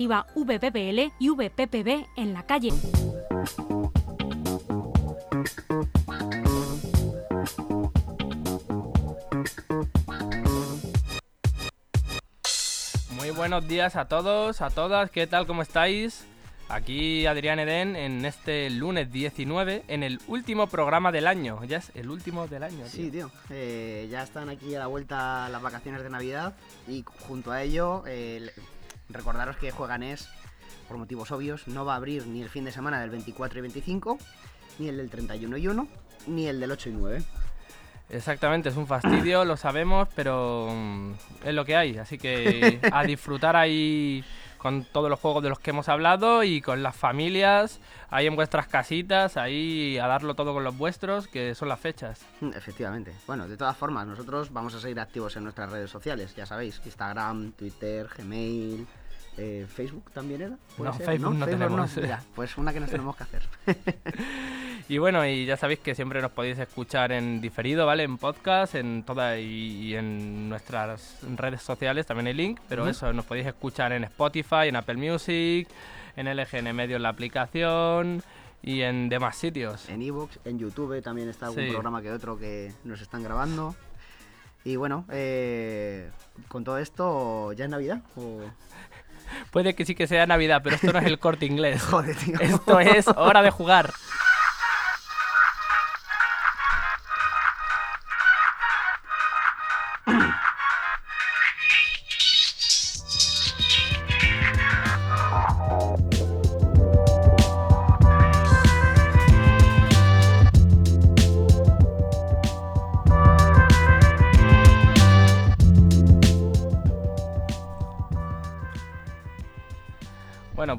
Iba VPPL y VPPB en la calle. Muy buenos días a todos, a todas, ¿qué tal? ¿Cómo estáis? Aquí Adrián Eden en este lunes 19, en el último programa del año. Ya es el último del año. Sí, tío. Eh, ya están aquí a la vuelta las vacaciones de Navidad y junto a ello, eh, recordaros que Jueganés, por motivos obvios, no va a abrir ni el fin de semana del 24 y 25, ni el del 31 y 1, ni el del 8 y 9. Exactamente, es un fastidio, lo sabemos, pero mm, es lo que hay. Así que a disfrutar ahí con todos los juegos de los que hemos hablado y con las familias, ahí en vuestras casitas, ahí a darlo todo con los vuestros, que son las fechas. Mm, Efectivamente. Bueno, de todas formas, nosotros vamos a seguir activos en nuestras redes sociales, ya sabéis, Instagram, Twitter, Gmail, eh, Facebook también era. ¿Puede No, ser? Facebook no tenemos. Mira, pues una que nos tenemos que hacer. Y bueno, y ya sabéis que siempre nos podéis escuchar en diferido, ¿vale? En podcast, en toda y, y en nuestras redes sociales también hay link, pero eso, nos podéis escuchar en Spotify, en Apple Music, en LGN Medio en la aplicación y en demás sitios. en Evox, en YouTube también está algún Sí. programa que otro que nos están grabando. Y bueno, eh, con todo esto, ¿ya es Navidad? O... Puede que sí que sea Navidad, pero esto no es el corte inglés. Joder, tío. Esto es hora de jugar.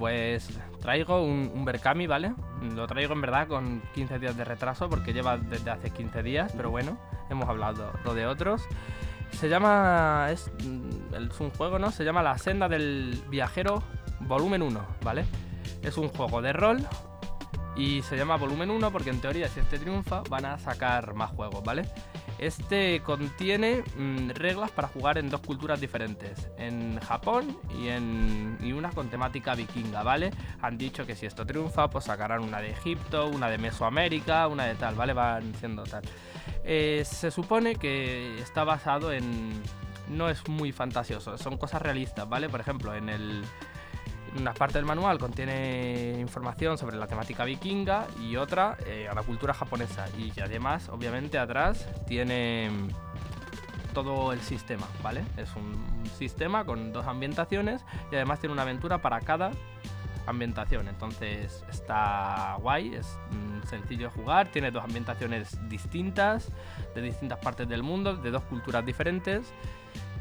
Pues traigo un, un Berkami, ¿vale? Lo traigo en verdad con 15 días de retraso porque lleva desde hace 15 días, pero bueno, hemos hablado lo de otros. Se llama. Es, mm, es un juego, ¿no? Se llama La Senda del Viajero Volumen 1, ¿vale? Es un juego de rol y se llama Volumen 1 porque en teoría, si este triunfa, van a sacar más juegos, ¿vale? Este contiene mm, reglas para jugar en dos culturas diferentes, en Japón y en y una con temática vikinga, ¿vale? Han dicho que si esto triunfa, pues sacarán una de Egipto, una de Mesoamérica, una de tal, ¿vale? Van siendo tal. Eh, se supone que está basado en... No es muy fantasioso, son cosas realistas, ¿vale? Por ejemplo, en el... Una parte del manual contiene información sobre la temática vikinga y otra eh, a la cultura japonesa. Y además, obviamente, atrás tiene mm, todo el sistema, ¿vale? Es un sistema con dos ambientaciones y además tiene una aventura para cada ambientación. Entonces está guay, es mm, sencillo de jugar, tiene dos ambientaciones distintas, de distintas partes del mundo, de dos culturas diferentes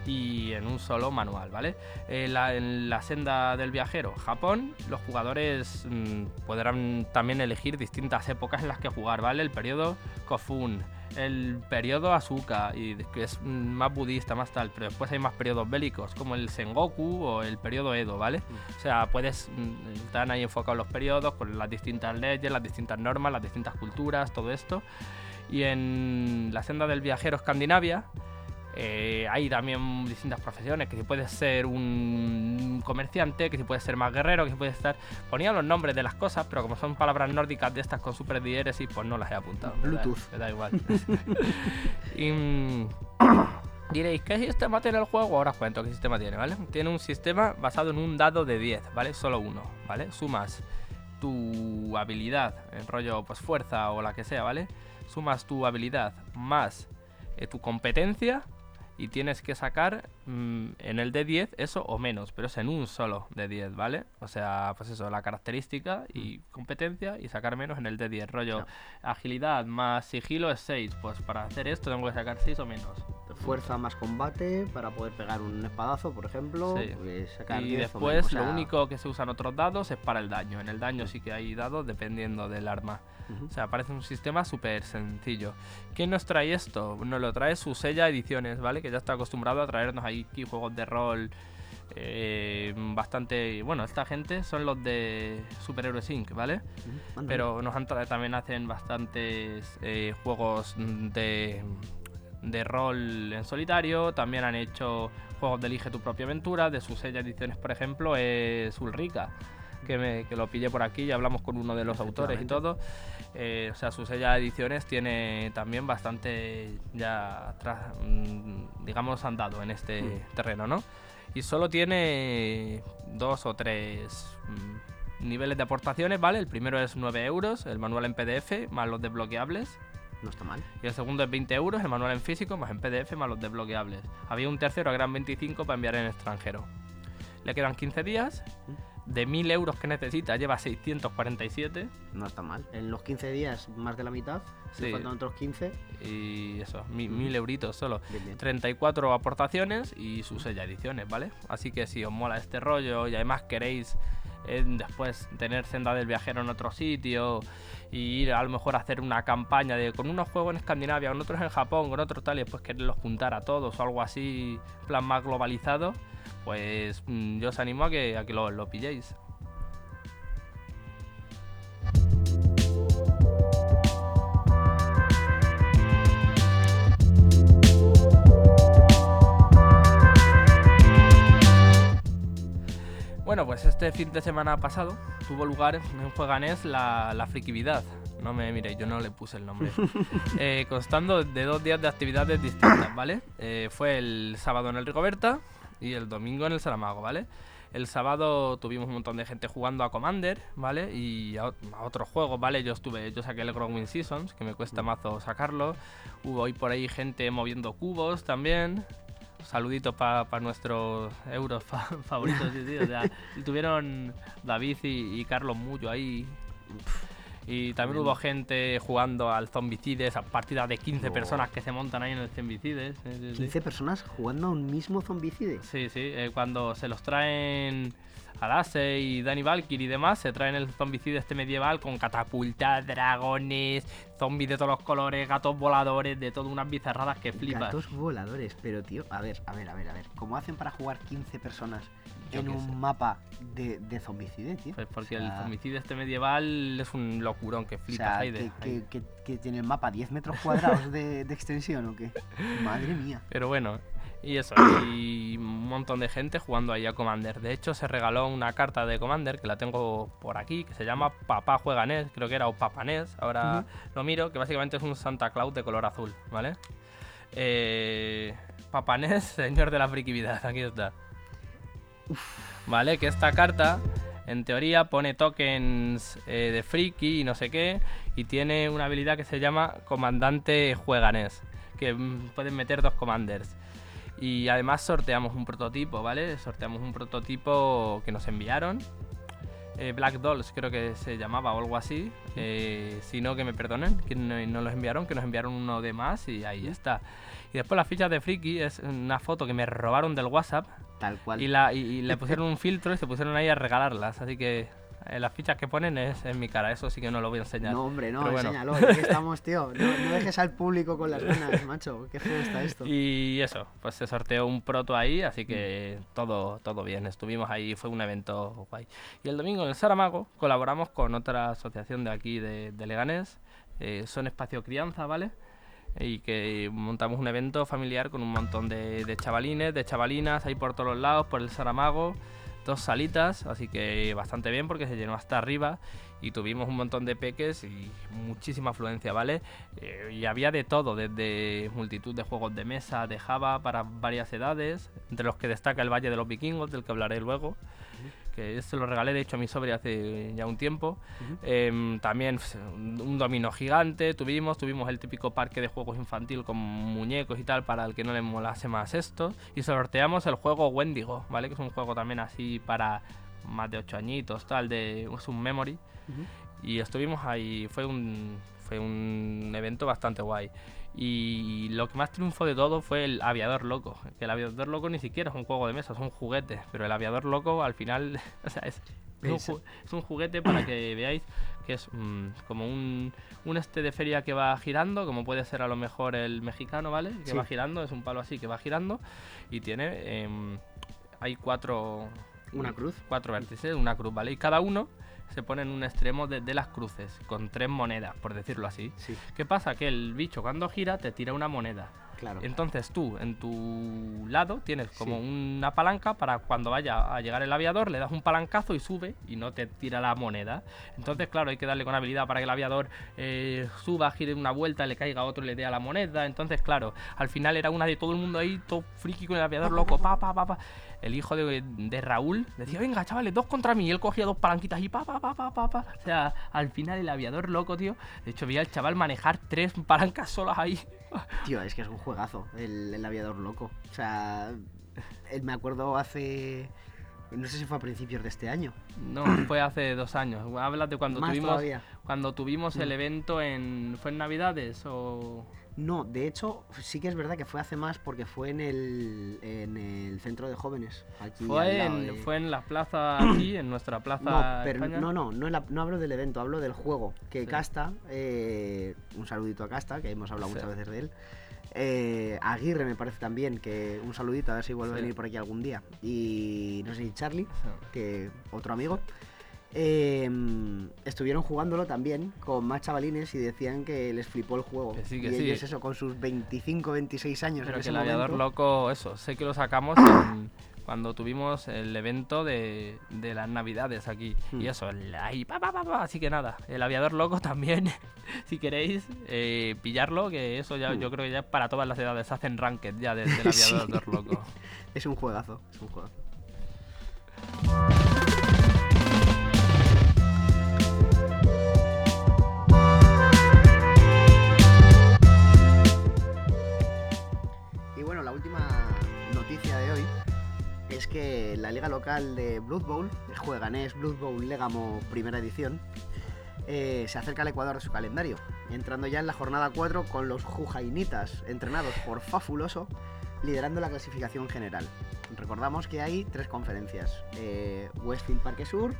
y en un solo manual, ¿vale? Eh, la- en la senda del viajero, Japón, los jugadores mm, podrán también elegir distintas épocas en las que jugar, ¿vale? El periodo Kofun, el periodo Asuka, y que es mm, más budista, más tal, pero después hay más periodos bélicos, como el Sengoku o el periodo Edo, ¿vale? O sea, puedes, mm, están ahí enfocados los periodos con las distintas leyes, las distintas normas, las distintas culturas, todo esto. Y en la senda del viajero Escandinavia, eh, hay también distintas profesiones, que si puedes ser un comerciante, que si puedes ser más guerrero, que si puedes estar... Ponían los nombres de las cosas, pero como son palabras nórdicas de estas con super diéresis, pues no las he apuntado. me da- Bluetooth. Me da igual. y, mm, diréis, ¿qué sistema tiene el juego? Ahora os cuento qué sistema tiene, ¿vale? Tiene un sistema basado en un dado de 10, ¿vale? Solo uno, ¿vale? Sumas tu habilidad, en rollo pues fuerza o la que sea, ¿vale? Sumas tu habilidad más eh, tu competencia y tienes que sacar mm, en el de 10 eso o menos, pero es en un solo de 10, ¿vale? O sea, pues eso, la característica y competencia y sacar menos en el de 10. Rollo, agilidad más sigilo es 6, pues para hacer esto tengo que sacar 6 o menos. Fuerza más combate para poder pegar un espadazo, por ejemplo. Sí. sacar Y 10 o después lo único que se usan otros dados es para el daño. En el daño sí que hay dados dependiendo del arma. O sea, parece un sistema súper sencillo. ¿Quién nos trae esto? Nos lo trae Susella Ediciones, ¿vale? Que ya está acostumbrado a traernos ahí juegos de rol eh, bastante... Bueno, esta gente son los de Superhéroes Inc., ¿vale? Pero nos han también hacen bastantes eh, juegos de de rol en solitario, también han hecho juegos de Elige tu propia aventura, de sus ediciones, por ejemplo, es Ulrica, que, me, que lo pillé por aquí y hablamos con uno de los autores y todo. Eh, o sea, sus seis ediciones tiene también bastante ya, tra- mm, digamos, andado en este Mm. terreno, ¿no? Y solo tiene dos o tres mm, niveles de aportaciones, ¿vale? El primero es 9 euros, el manual en PDF, más los desbloqueables. No está mal. Y el segundo es 20 euros, el manual en físico, más en PDF, más los desbloqueables. Había un tercero que eran 25 para enviar en extranjero. Le quedan 15 días. De 1000 euros que necesita, lleva 647. No está mal. En los 15 días, más de la mitad. Sí. Le faltan otros 15. Y eso, mi- Mm. 1000 euritos solo. Bien, bien. 34 aportaciones y sus 6 ediciones, ¿vale? Así que si os mola este rollo y además queréis después tener senda del viajero en otro sitio y ir a lo mejor a hacer una campaña de con unos juegos en Escandinavia, con otros en Japón, con otros tal y después quererlos juntar a todos o algo así, plan más globalizado, pues mm, yo os animo a que, a que lo, lo pilléis. Bueno, pues este fin de semana pasado tuvo lugar en Jueganés la, la frikividad. No me miréis, yo no le puse el nombre. Eh, constando de dos días de actividades distintas, ¿vale? Eh, fue el sábado en el Rigoberta y el domingo en el Saramago, ¿vale? El sábado tuvimos un montón de gente jugando a Commander, ¿vale? Y a, a otros juegos, ¿vale? Yo estuve, yo saqué el Growing Seasons, que me cuesta mazo sacarlo. Hubo hoy por ahí gente moviendo cubos también. Saluditos para nuestros euros fa- favoritos, sí, sí, o sea, y tuvieron David y, y Carlos Mullo ahí. Y también hubo gente jugando al Zombicides, a partidas de 15 Oh. personas que se montan ahí en el Zombicides. sí, sí, sí. 15 personas jugando a un mismo zombicide. Sí, sí, eh, cuando se los traen Alase y Danny Valkyrie y demás, se traen el zombicide este medieval con catapultas, dragones, zombies de todos los colores, gatos voladores, de todas unas bizarradas que flipas. Gatos voladores, pero tío, a ver, a ver, a ver, a ver. ¿Cómo hacen para jugar 15 personas Yo en un sé. mapa de, de zombicide, tío? Pues porque O sea, el zombicide este medieval es un locurón que O flipas sea, ahí de- que, ahí. que- que- que tiene el mapa 10 metros cuadrados de, de extensión o qué. Madre mía. Pero bueno, y eso, y un montón de gente jugando ahí a Commander. De hecho, se regaló una carta de Commander que la tengo por aquí, que se llama Papá Juega NES, creo que era, o Papanés, ahora lo miro, que básicamente es un Santa Claus de color azul, ¿vale? Eh, Papanés, señor de la frikividad, aquí está. Vale, que esta carta, en teoría, pone tokens eh, de friki y no sé qué, y tiene una habilidad que se llama Comandante Jueganés, que mm, pueden meter dos commanders. Y además sorteamos un prototipo, ¿vale? Sorteamos un prototipo que nos enviaron. eh, Black Dolls creo que se llamaba o algo así. Eh, si no, que me perdonen, que no, no los enviaron, que nos enviaron uno de más y ahí está. Y después las fichas de Friki es una foto que me robaron del WhatsApp Tal cual. y, la, y, y le pusieron un filtro y se pusieron ahí a regalarlas. Así que eh, las fichas que ponen es en mi cara, eso sí que no lo voy a enseñar. No, hombre, no, bueno. enséñalo. ¿de qué estamos, tío? No, no dejes al público con las ganas, macho. Qué feo está esto. Y eso, pues se sorteó un proto ahí, así que todo, todo bien. Estuvimos ahí, fue un evento guay. Y el domingo en el Saramago colaboramos con otra asociación de aquí de, de Leganés, eh, Son Espacio Crianza, ¿vale? Y que montamos un evento familiar con un montón de, de chavalines, de chavalinas ahí por todos los lados, por el Saramago, dos salitas, así que bastante bien porque se llenó hasta arriba y tuvimos un montón de peques y muchísima afluencia, ¿vale? Eh, y había de todo, desde multitud de juegos de mesa, de Java para varias edades, entre los que destaca el Valle de los Vikingos, del que hablaré luego, que se lo regalé de hecho a mi sobre hace ya un tiempo. Ujú. Em, también un dominó gigante tuvimos, tuvimos el típico parque de juegos infantil con muñecos y tal para el que no le molase más esto. Y sorteamos el juego Wendigo, ¿vale? Que es un juego también así para más de 8 añitos, tal, de, es un memory. Ujú. Y estuvimos ahí, fue un, fue un evento bastante guay. Y lo que más triunfó de todo fue el aviador loco. Que el aviador loco ni siquiera es un juego de mesa, es un juguete. Pero el aviador loco al final, o sea, es, es un, Es- un juguete para que veáis que es mm, como un, un este de feria que va girando, como puede ser a lo mejor el mexicano, ¿vale? Que Sí. va girando, es un palo así que va girando y tiene, em, hay cuatro, Una cruz. cuatro vértices, una cruz, ¿vale? Y cada uno se pone en un extremo de, de las cruces, con tres monedas, por decirlo así. Sí, ¿Qué pasa? Que el bicho cuando gira te tira una moneda. Claro. Entonces tú, en tu lado, tienes como una palanca para cuando vaya a llegar el aviador, le das un palancazo y sube y no te tira la moneda. Entonces, claro, hay que darle con habilidad para que el aviador eh, suba, gire una vuelta, le caiga a otro y le dé a la moneda. Entonces, claro, al final era una de todo el mundo ahí, todo friki con el aviador loco, pa, pa, pa, pa. El hijo de, de Raúl decía, venga, chavales, dos contra mí. Y él cogía dos palanquitas y pa, pa, pa, pa, pa, pa. O sea, al final el aviador loco, tío. De hecho, veía al chaval manejar tres palancas solas ahí. Tío, es que es un juegazo, el, el aviador loco. O sea, eh, me acuerdo hace. No sé si fue a principios de este año. No, fue hace dos años. Hablas de cuando Más tuvimos todavía. cuando tuvimos el Mm. evento en. ¿Fue en Navidades o.? No, de hecho, sí que es verdad que fue hace más porque fue en el, en el centro de jóvenes. Aquí Fue en, de- fue en la plaza aquí, en nuestra plaza. No, pero España. no, no, no, en la- no hablo del evento, hablo del juego. Que Sí. Casta, eh, un saludito a Casta, que hemos hablado Sí. muchas veces de él. Eh, Aguirre me parece también, que un saludito, a ver si vuelve a venir por aquí algún día. Y no sé si Charlie, que otro amigo. Eh, estuvieron jugándolo también con más chavalines y decían que les flipó el juego. Que sí, que y sí. ellos eso, con sus 25, 26 años Pero en que ese el aviador loco, eso, sé que lo sacamos en- cuando tuvimos el evento de, de las navidades aquí. Hmm. Y eso, ahí, pa, pa, así que nada, el aviador loco también, si queréis eh, pillarlo, que eso ya Hmm. yo creo que ya para todas las edades, hacen ranked ya de- del Sí. aviador loco. Es un juegazo, es un juegazo. La última noticia de hoy es que la liga local de Blood Bowl, el jueganés Blood Bowl Legamo primera edición, eh, se acerca al Ecuador de su calendario, entrando ya en la jornada 4 con los Jujainitas, entrenados por Fafuloso, liderando la clasificación general. Recordamos que hay tres conferencias: eh, Westfield Parque Sur,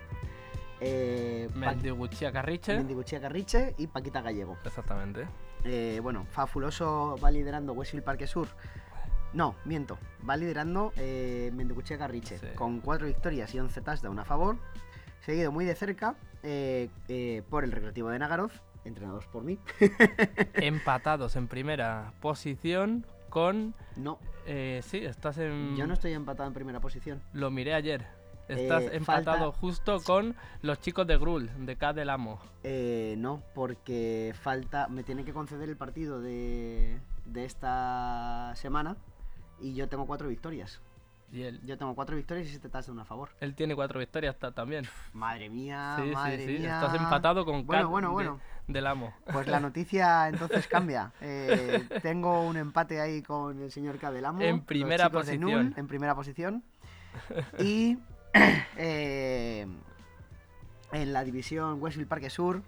eh, Pa- Mendiguchía Carriche. Mendiguchía Carriche y Paquita Gallego. Exactamente. Eh, bueno, Fabuloso va liderando Westfield Parque Sur. No, miento. Va liderando eh, Mendiguchea Carriche Sí. con 4 victorias y 11 touchdowns a favor. Seguido muy de cerca eh, eh, por el Recreativo de Nagaroz, entrenados por mí. Empatados en primera posición con... no, eh, sí, estás en... yo no estoy empatado en primera posición. Lo miré ayer. Estás Eh, empatado falta- justo con los chicos de Grul, de K del Amo. Eh, no, porque falta. Me tienen que conceder el partido de, de esta semana y yo tengo 4 victorias. Y él, Yo tengo 4 victorias y 7 touchdowns a favor. él tiene cuatro victorias ta- también. Madre mía, sí, madre sí, sí. mía. Estás empatado con Bueno, Kat bueno, de- bueno. del Amo. Pues la noticia entonces cambia. Eh, tengo un empate ahí con el señor Cadelamo. En los primera chicos de posición. En primera posición. Y eh, en la división Westfield Parque Sur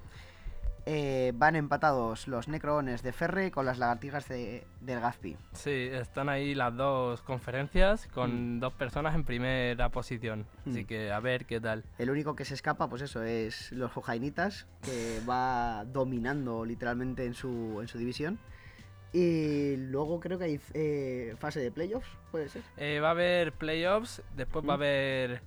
eh, van empatados los Necroones de Ferre con las lagartijas de, del Gazpi. Sí, están ahí las dos conferencias con dos personas en primera posición. Así Mm. que a ver qué tal. El único que se escapa, pues eso, es los Jojainitas, que va dominando literalmente en su, en su división. Y luego creo que hay eh, fase de playoffs, puede ser. Eh, va a haber playoffs, después va a Mm. haber...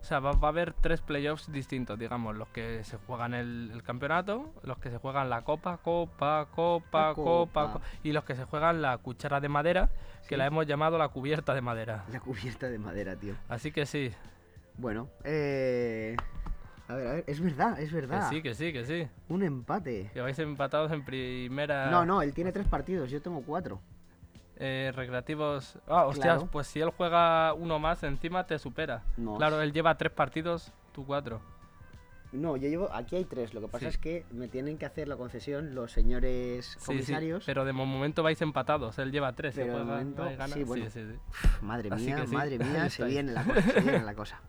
O sea, va, va a haber tres playoffs distintos, digamos, los que se juegan el, el campeonato, los que se juegan la copa, copa, copa, copa, copa. co- y los que se juegan la cuchara de madera, que Sí. la hemos llamado la cubierta de madera. La cubierta de madera, tío. Así que sí, Bueno, eh... A ver, a ver, es verdad, es que verdad. sí, que sí, que sí. Un empate. Que vais empatados en primera... No, no, él tiene tres partidos, yo tengo cuatro. Eh, recreativos. Ah, hostias, Claro. pues si él juega uno más encima te supera. No. Claro, él lleva tres partidos, tú cuatro. No, yo llevo. Aquí hay tres. Lo que pasa Sí. es que me tienen que hacer la concesión los señores Sí, sí, comisarios. pero de momento vais empatados, él lleva tres. Pero de momento, va y gana. sí, bueno. sí, sí. Pf, Madre mía, madre mía, se viene la cosa. Se viene la cosa.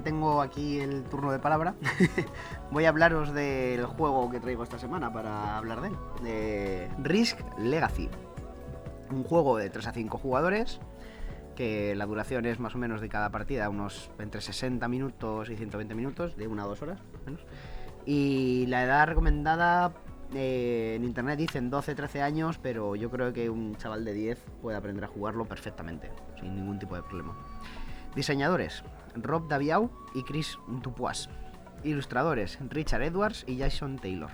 Tengo aquí el turno de palabra, voy a hablaros del juego que traigo esta semana para hablar de él. De Risk Legacy. Un juego de 3 a 5 jugadores, que la duración es más o menos de cada partida unos entre 60 minutos y 120 minutos, de una a dos horas. Y la edad recomendada eh, en internet dicen 12-13 años, pero yo creo que un chaval de 10 puede aprender a jugarlo perfectamente, sin ningún tipo de problema. Diseñadores, Rob Daviau y Chris Dupois. Ilustradores, Richard Edwards y Jason Taylor.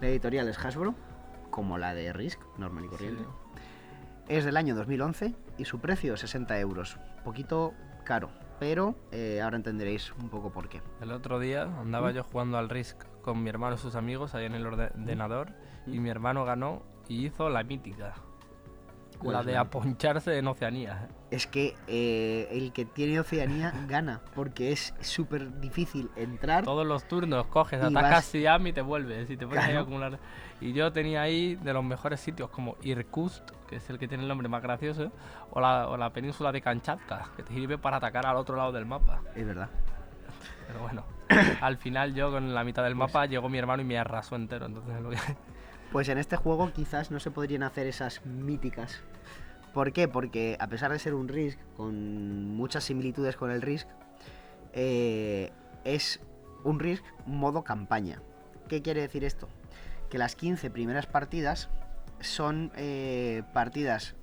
La editorial es Hasbro, como la de Risk, normal y corriente. Es del año 2011 y su precio 60 euros. Poquito caro, pero eh, ahora entenderéis un poco por qué. El otro día andaba yo jugando al Risk con mi hermano y sus amigos ahí en el ordenador y mi hermano ganó y hizo la mítica. ¿Cuál La es de aponcharse en Oceanía. Es que eh, el que tiene Oceanía gana, porque es súper difícil entrar. Todos los turnos coges, atacas vas- Siam y te vuelves. Y te pones ahí a acumular. Y yo tenía ahí de los mejores sitios como Irkutsk, que es el que tiene el nombre más gracioso, o la, o la península de Kamchatka, que te sirve para atacar al otro lado del mapa. Es verdad. Pero bueno, al final yo con la mitad del Pues mapa llegó mi hermano y me arrasó entero. Entonces es lo que... Pues en este juego quizás no se podrían hacer esas míticas. ¿Por qué? Porque a pesar de ser un Risk con muchas similitudes con el Risk, eh, es un Risk modo campaña. ¿Qué quiere decir esto? Que las 15 primeras partidas son eh, partidas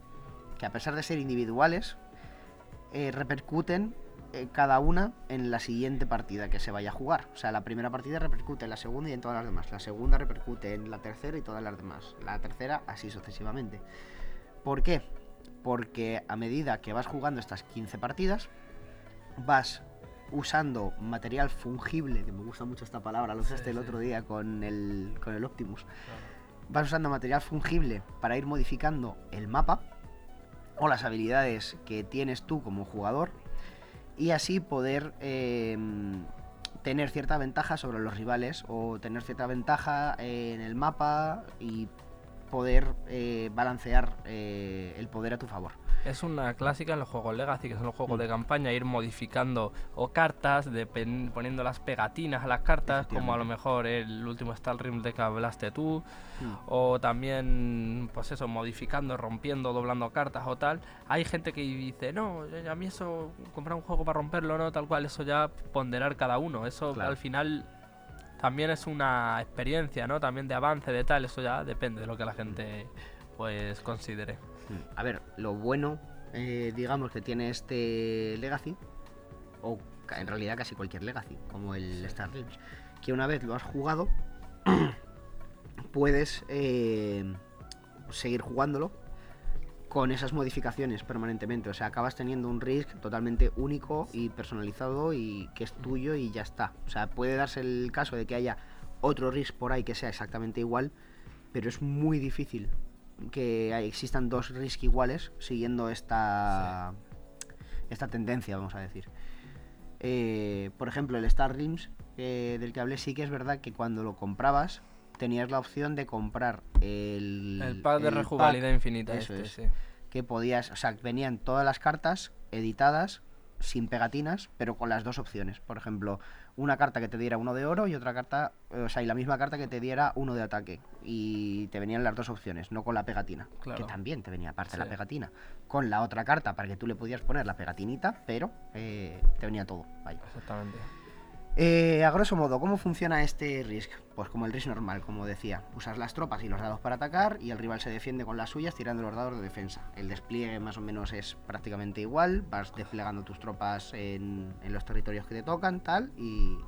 que a pesar de ser individuales, eh, repercuten eh, cada una en la siguiente partida que se vaya a jugar. O sea, la primera partida repercute en la segunda y en todas las demás. La segunda repercute en la tercera y todas las demás. La tercera así sucesivamente. ¿Por qué? Porque a medida que vas jugando estas 15 partidas, vas usando material fungible, que me gusta mucho esta palabra, lo usaste Sí, el sí. otro día con el, con el Optimus. Vas usando material fungible para ir modificando el mapa o las habilidades que tienes tú como jugador y así poder eh, tener cierta ventaja sobre los rivales o tener cierta ventaja en el mapa y poder eh, balancear eh, el poder a tu favor. Es una clásica en los juegos Legacy, que son los juegos Mm. de campaña, ir modificando o cartas, poniendo las pegatinas a las cartas, como a lo mejor el último Star Realm de que hablaste tú, o también, pues eso, modificando, rompiendo, doblando cartas o tal. Hay gente que dice, no, a mí eso, comprar un juego para romperlo, no, tal cual, eso ya ponderar cada uno, eso Claro. al final también es una experiencia, ¿no? También de avance, de tal, eso ya depende de lo que la gente pues considere. A ver, lo bueno, eh, digamos, que tiene este Legacy, o en realidad casi cualquier Legacy, como el Star Realms, que una vez lo has jugado, puedes eh, seguir jugándolo con esas modificaciones permanentemente. O sea, acabas teniendo un Risk totalmente único y personalizado y que es tuyo y ya está. O sea, puede darse el caso de que haya otro Risk por ahí que sea exactamente igual, pero es muy difícil que existan dos Risk iguales siguiendo esta, esta tendencia, vamos a decir. Eh, por ejemplo, el Star Realms eh, del que hablé sí que es verdad que cuando lo comprabas tenías la opción de comprar el, El pack de el pack, infinita, eso este, es. sí. que podías, o sea, venían todas las cartas editadas sin pegatinas, pero con las dos opciones. Por ejemplo, una carta que te diera uno de oro y otra carta, o sea, y la misma carta que te diera uno de ataque. Y te venían las dos opciones, no con la pegatina. Claro. Que también te venía aparte Sí. la pegatina. Con la otra carta para que tú le pudieras poner la pegatinita, pero eh, te venía todo. Vaya. Exactamente. Eh, a grosso modo, ¿cómo funciona este Risk? Pues como el Risk normal, como decía. Usas las tropas y los dados para atacar y el rival se defiende con las suyas tirando los dados de defensa. El despliegue más o menos es prácticamente igual. Vas desplegando tus tropas en, los territorios que te tocan, tal, y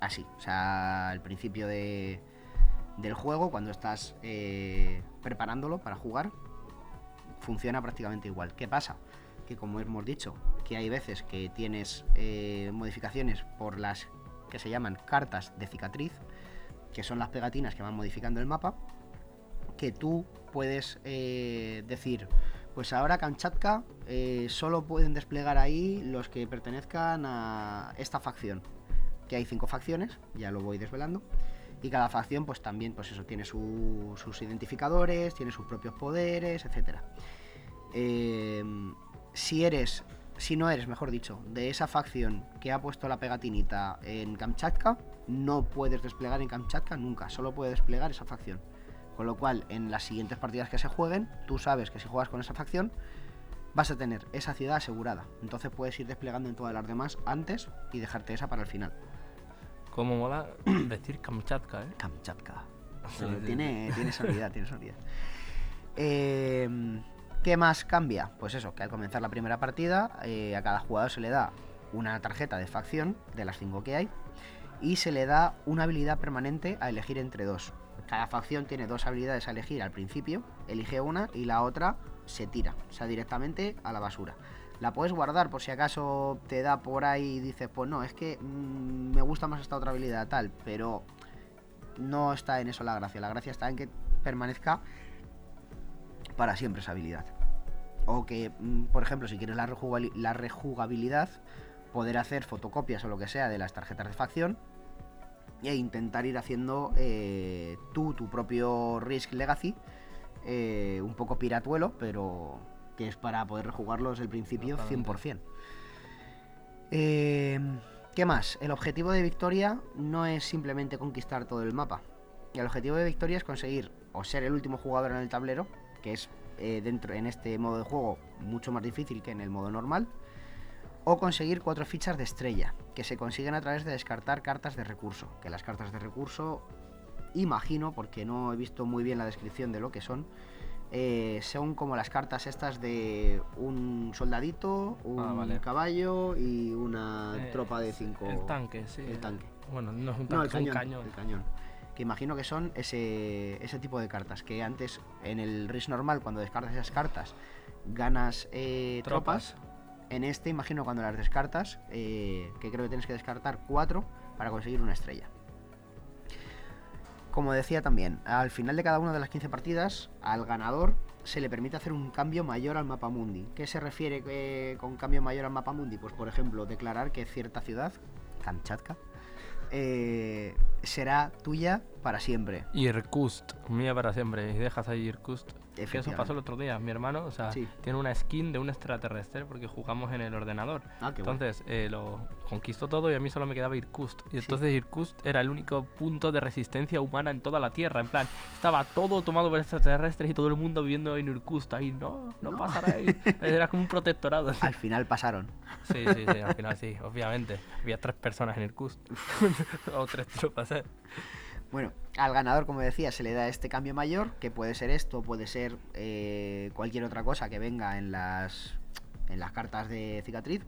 así. O sea, al principio de, del juego, cuando estás eh, preparándolo para jugar, funciona prácticamente igual. ¿Qué pasa? Que como hemos dicho, que hay veces que tienes eh, modificaciones por las que se llaman cartas de cicatriz, que son las pegatinas que van modificando el mapa, que tú puedes eh, decir, pues ahora Kamchatka eh, solo pueden desplegar ahí los que pertenezcan a esta facción. Que hay cinco facciones, ya lo voy desvelando. Y cada facción, pues también, pues eso, tiene su- sus identificadores, tiene sus propios poderes, etcétera. Eh, si eres, si no eres, mejor dicho, de esa facción que ha puesto la pegatinita en Kamchatka, no puedes desplegar en Kamchatka nunca, solo puede desplegar esa facción. Con lo cual, en las siguientes partidas que se jueguen, tú sabes que si juegas con esa facción, vas a tener esa ciudad asegurada. Entonces puedes ir desplegando en todas las demás antes y dejarte esa para el final. Como mola decir Kamchatka, ¿eh? Kamchatka. Sí, tiene, tiene tiene sonoridad. Eh, ¿Qué más cambia? Pues eso, que al comenzar la primera partida, eh, a cada jugador se le da una tarjeta de facción, de las cinco que hay, y se le da una habilidad permanente a elegir entre dos. Cada facción tiene dos habilidades a elegir al principio, elige una y la otra se tira, o sea, directamente a la basura. La puedes guardar por si acaso te da por ahí y dices, pues no, es que mm, me gusta más esta otra habilidad tal, pero no está en eso la gracia. La gracia está en que permanezca para siempre esa habilidad. O que, mm, por ejemplo, si quieres la, rejugabilidad, poder hacer fotocopias o lo que sea de las tarjetas de facción e intentar ir haciendo eh, tú tu propio Risk Legacy, eh, un poco piratuelo, pero que es para poder rejugarlo desde el principio Totalmente. 100%. Eh, ¿Qué más? El objetivo de victoria no es simplemente conquistar todo el mapa. El objetivo de victoria es conseguir o ser el último jugador en el tablero, que es eh, dentro en este modo de juego mucho más difícil que en el modo normal, o conseguir cuatro fichas de estrella, que se consiguen a través de descartar cartas de recurso. Que las cartas de recurso, imagino, porque no he visto muy bien la descripción de lo que son, eh, son como las cartas estas de un soldadito, un Ah, vale. caballo y una Eh, tropa de cinco. El tanque, sí. El tanque. Bueno, no es un No, tanque, el es cañón, un cañón. el cañón. Que imagino que son ese, ese tipo de cartas. Que antes, en el RIS normal, cuando descartas esas cartas, ganas eh, tropas. Tropas. En este, imagino cuando las descartas, eh, que creo que tienes que descartar cuatro para conseguir una estrella. Como decía también, al final de cada una de las 15 partidas, al ganador se le permite hacer un cambio mayor al mapa mundi. ¿Qué se refiere eh, con cambio mayor al mapa mundi? Pues por ejemplo, declarar que cierta ciudad, Kamchatka, eh, será tuya para siempre. Irkutsk, mía para siempre. Y dejas ahí. Que eso pasó el otro día. Mi hermano, o sea, Sí. tiene una skin de un extraterrestre porque jugamos en el ordenador. Ah, qué bueno. Entonces eh, lo conquistó todo y a mí solo me quedaba Irkutsk. Y entonces Irkutsk era el único punto de resistencia humana en toda la Tierra. En plan, estaba todo tomado por extraterrestres y todo el mundo viviendo en Irkutsk. Ahí no, no, No. pasará ahí. Era como un protectorado. Al final pasaron. Sí, sí, sí, al final sí, obviamente. Había tres personas en Irkutsk. o tres tropas, ¿eh? Bueno, al ganador, como decía, se le da este cambio mayor, que puede ser esto, puede ser eh, cualquier otra cosa que venga en las, en las cartas de cicatriz.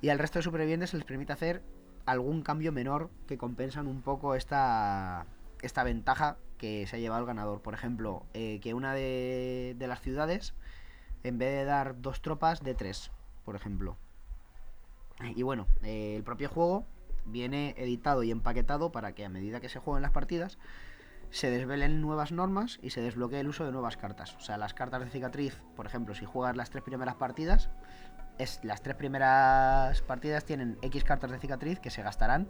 Y al resto de supervivientes se les permite hacer algún cambio menor que compensan un poco esta, esta ventaja que se ha llevado el ganador. Por ejemplo, eh, que una de, de las ciudades, en vez de dar dos tropas, de tres, por ejemplo. Y bueno, eh, el propio juego viene editado y empaquetado para que a medida que se jueguen las partidas se desvelen nuevas normas y se desbloquee el uso de nuevas cartas. O sea, las cartas de cicatriz, por ejemplo, si juegas las tres primeras partidas, es, las tres primeras partidas tienen X cartas de cicatriz que se gastarán.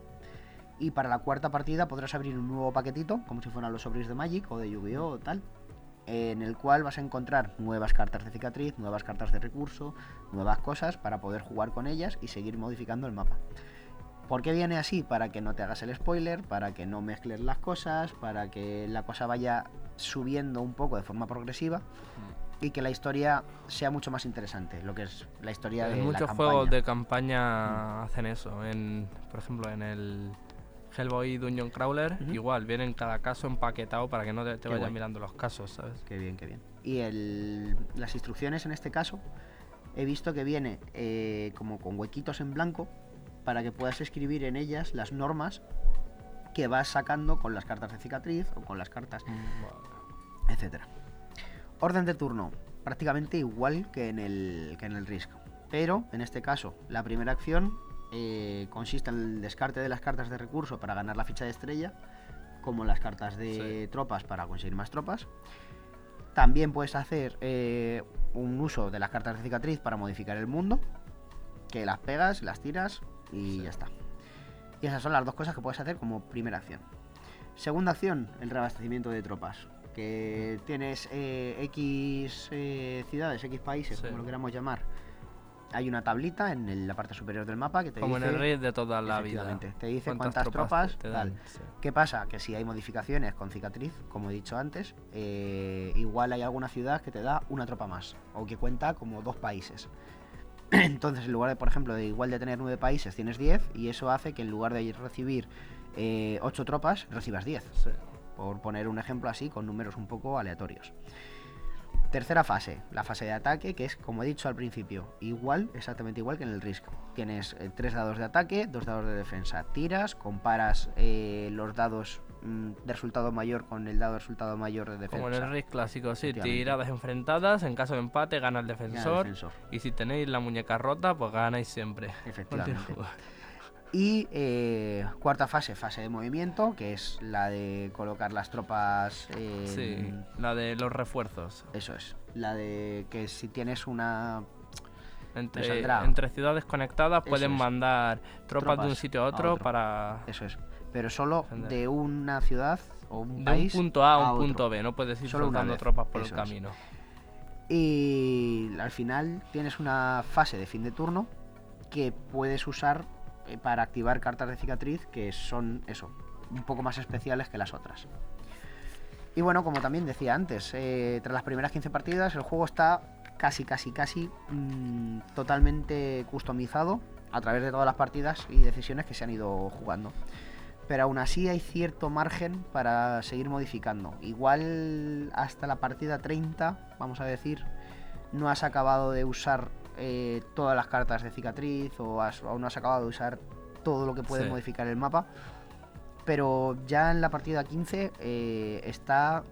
Y para la cuarta partida podrás abrir un nuevo paquetito, como si fueran los sobres de Magic o de Yu-Gi-Oh! o tal, en el cual vas a encontrar nuevas cartas de cicatriz, nuevas cartas de recurso, nuevas cosas para poder jugar con ellas y seguir modificando el mapa. ¿Por qué viene así? Para que no te hagas el spoiler, para que no mezcles las cosas, para que la cosa vaya subiendo un poco de forma progresiva y que la historia sea mucho más interesante, lo que es la historia de En la muchos juegos de campaña hacen eso. En, por ejemplo, en el Hellboy Dungeon Crawler, igual, vienen cada caso empaquetado para que no te, te vayas mirando los casos, ¿sabes? Qué bien, qué bien. Y el- las instrucciones en este caso, he visto que viene eh, como con huequitos en blanco para que puedas escribir en ellas las normas que vas sacando con las cartas de cicatriz o con las cartas, etcétera. Orden de turno, prácticamente igual que en el, que en el Risk. Pero, en este caso, la primera acción eh, consiste en el descarte de las cartas de recurso para ganar la ficha de estrella, como las cartas de Sí. tropas para conseguir más tropas. También puedes hacer eh, un uso de las cartas de cicatriz para modificar el mundo, que las pegas, las tiras y Sí. ya está. Y esas son las dos cosas que puedes hacer como primera acción. Segunda acción, el reabastecimiento de tropas. Que tienes eh, X eh, ciudades, X países, Sí. como lo queramos llamar. Hay una tablita en el- la parte superior del mapa que te Como dice... en el raid de toda la vida. Te dice cuántas cuántas tropas, te, te tal. dan, sí. ¿Qué pasa? Que si hay modificaciones con cicatriz, como he dicho antes, eh, igual hay alguna ciudad que te da una tropa más, o que cuenta como dos países. Entonces, en lugar de, por ejemplo, de igual de tener nueve países, tienes 10, y eso hace que en lugar de recibir eh, ocho tropas, recibas 10. Sí. Por poner un ejemplo así, con números un poco aleatorios. Tercera fase, la fase de ataque, que es como he dicho al principio, igual, exactamente igual que en el Risk. Tienes eh, tres dados de ataque, dos dados de defensa. Tiras, comparas eh, los dados de resultado mayor con el dado de resultado mayor de defensa. Como en el Risk clásico, sí, tiradas enfrentadas, en caso de empate gana el Gana el defensor, y si tenéis la muñeca rota, pues ganáis siempre. Efectivamente. Y eh, cuarta fase, fase de movimiento, que es la de colocar las tropas. en- Sí, la de los refuerzos. Eso es. La de que si tienes una. Entre, ciudades conectadas Eso pueden es. mandar tropas, de un sitio a otro. para Eso es. Pero solo de una ciudad o un de un país. punto A a un otro. punto B. No puedes ir Solo soltando tropas por el eso es. camino. Y al final tienes una fase de fin de turno que puedes usar eh, para activar cartas de cicatriz que son eso, un poco más especiales que las otras. Y bueno, como también decía antes, eh, tras las primeras 15 partidas el juego está casi, casi, casi mm, totalmente customizado a través de todas las partidas y decisiones que se han ido jugando. Pero aún así hay cierto margen para seguir modificando. Igual hasta la partida 30, vamos a decir, no has acabado de usar eh, todas las cartas de cicatriz o, has- o no has acabado de usar todo lo que puede Sí. modificar el mapa. Pero ya en la partida 15 eh, está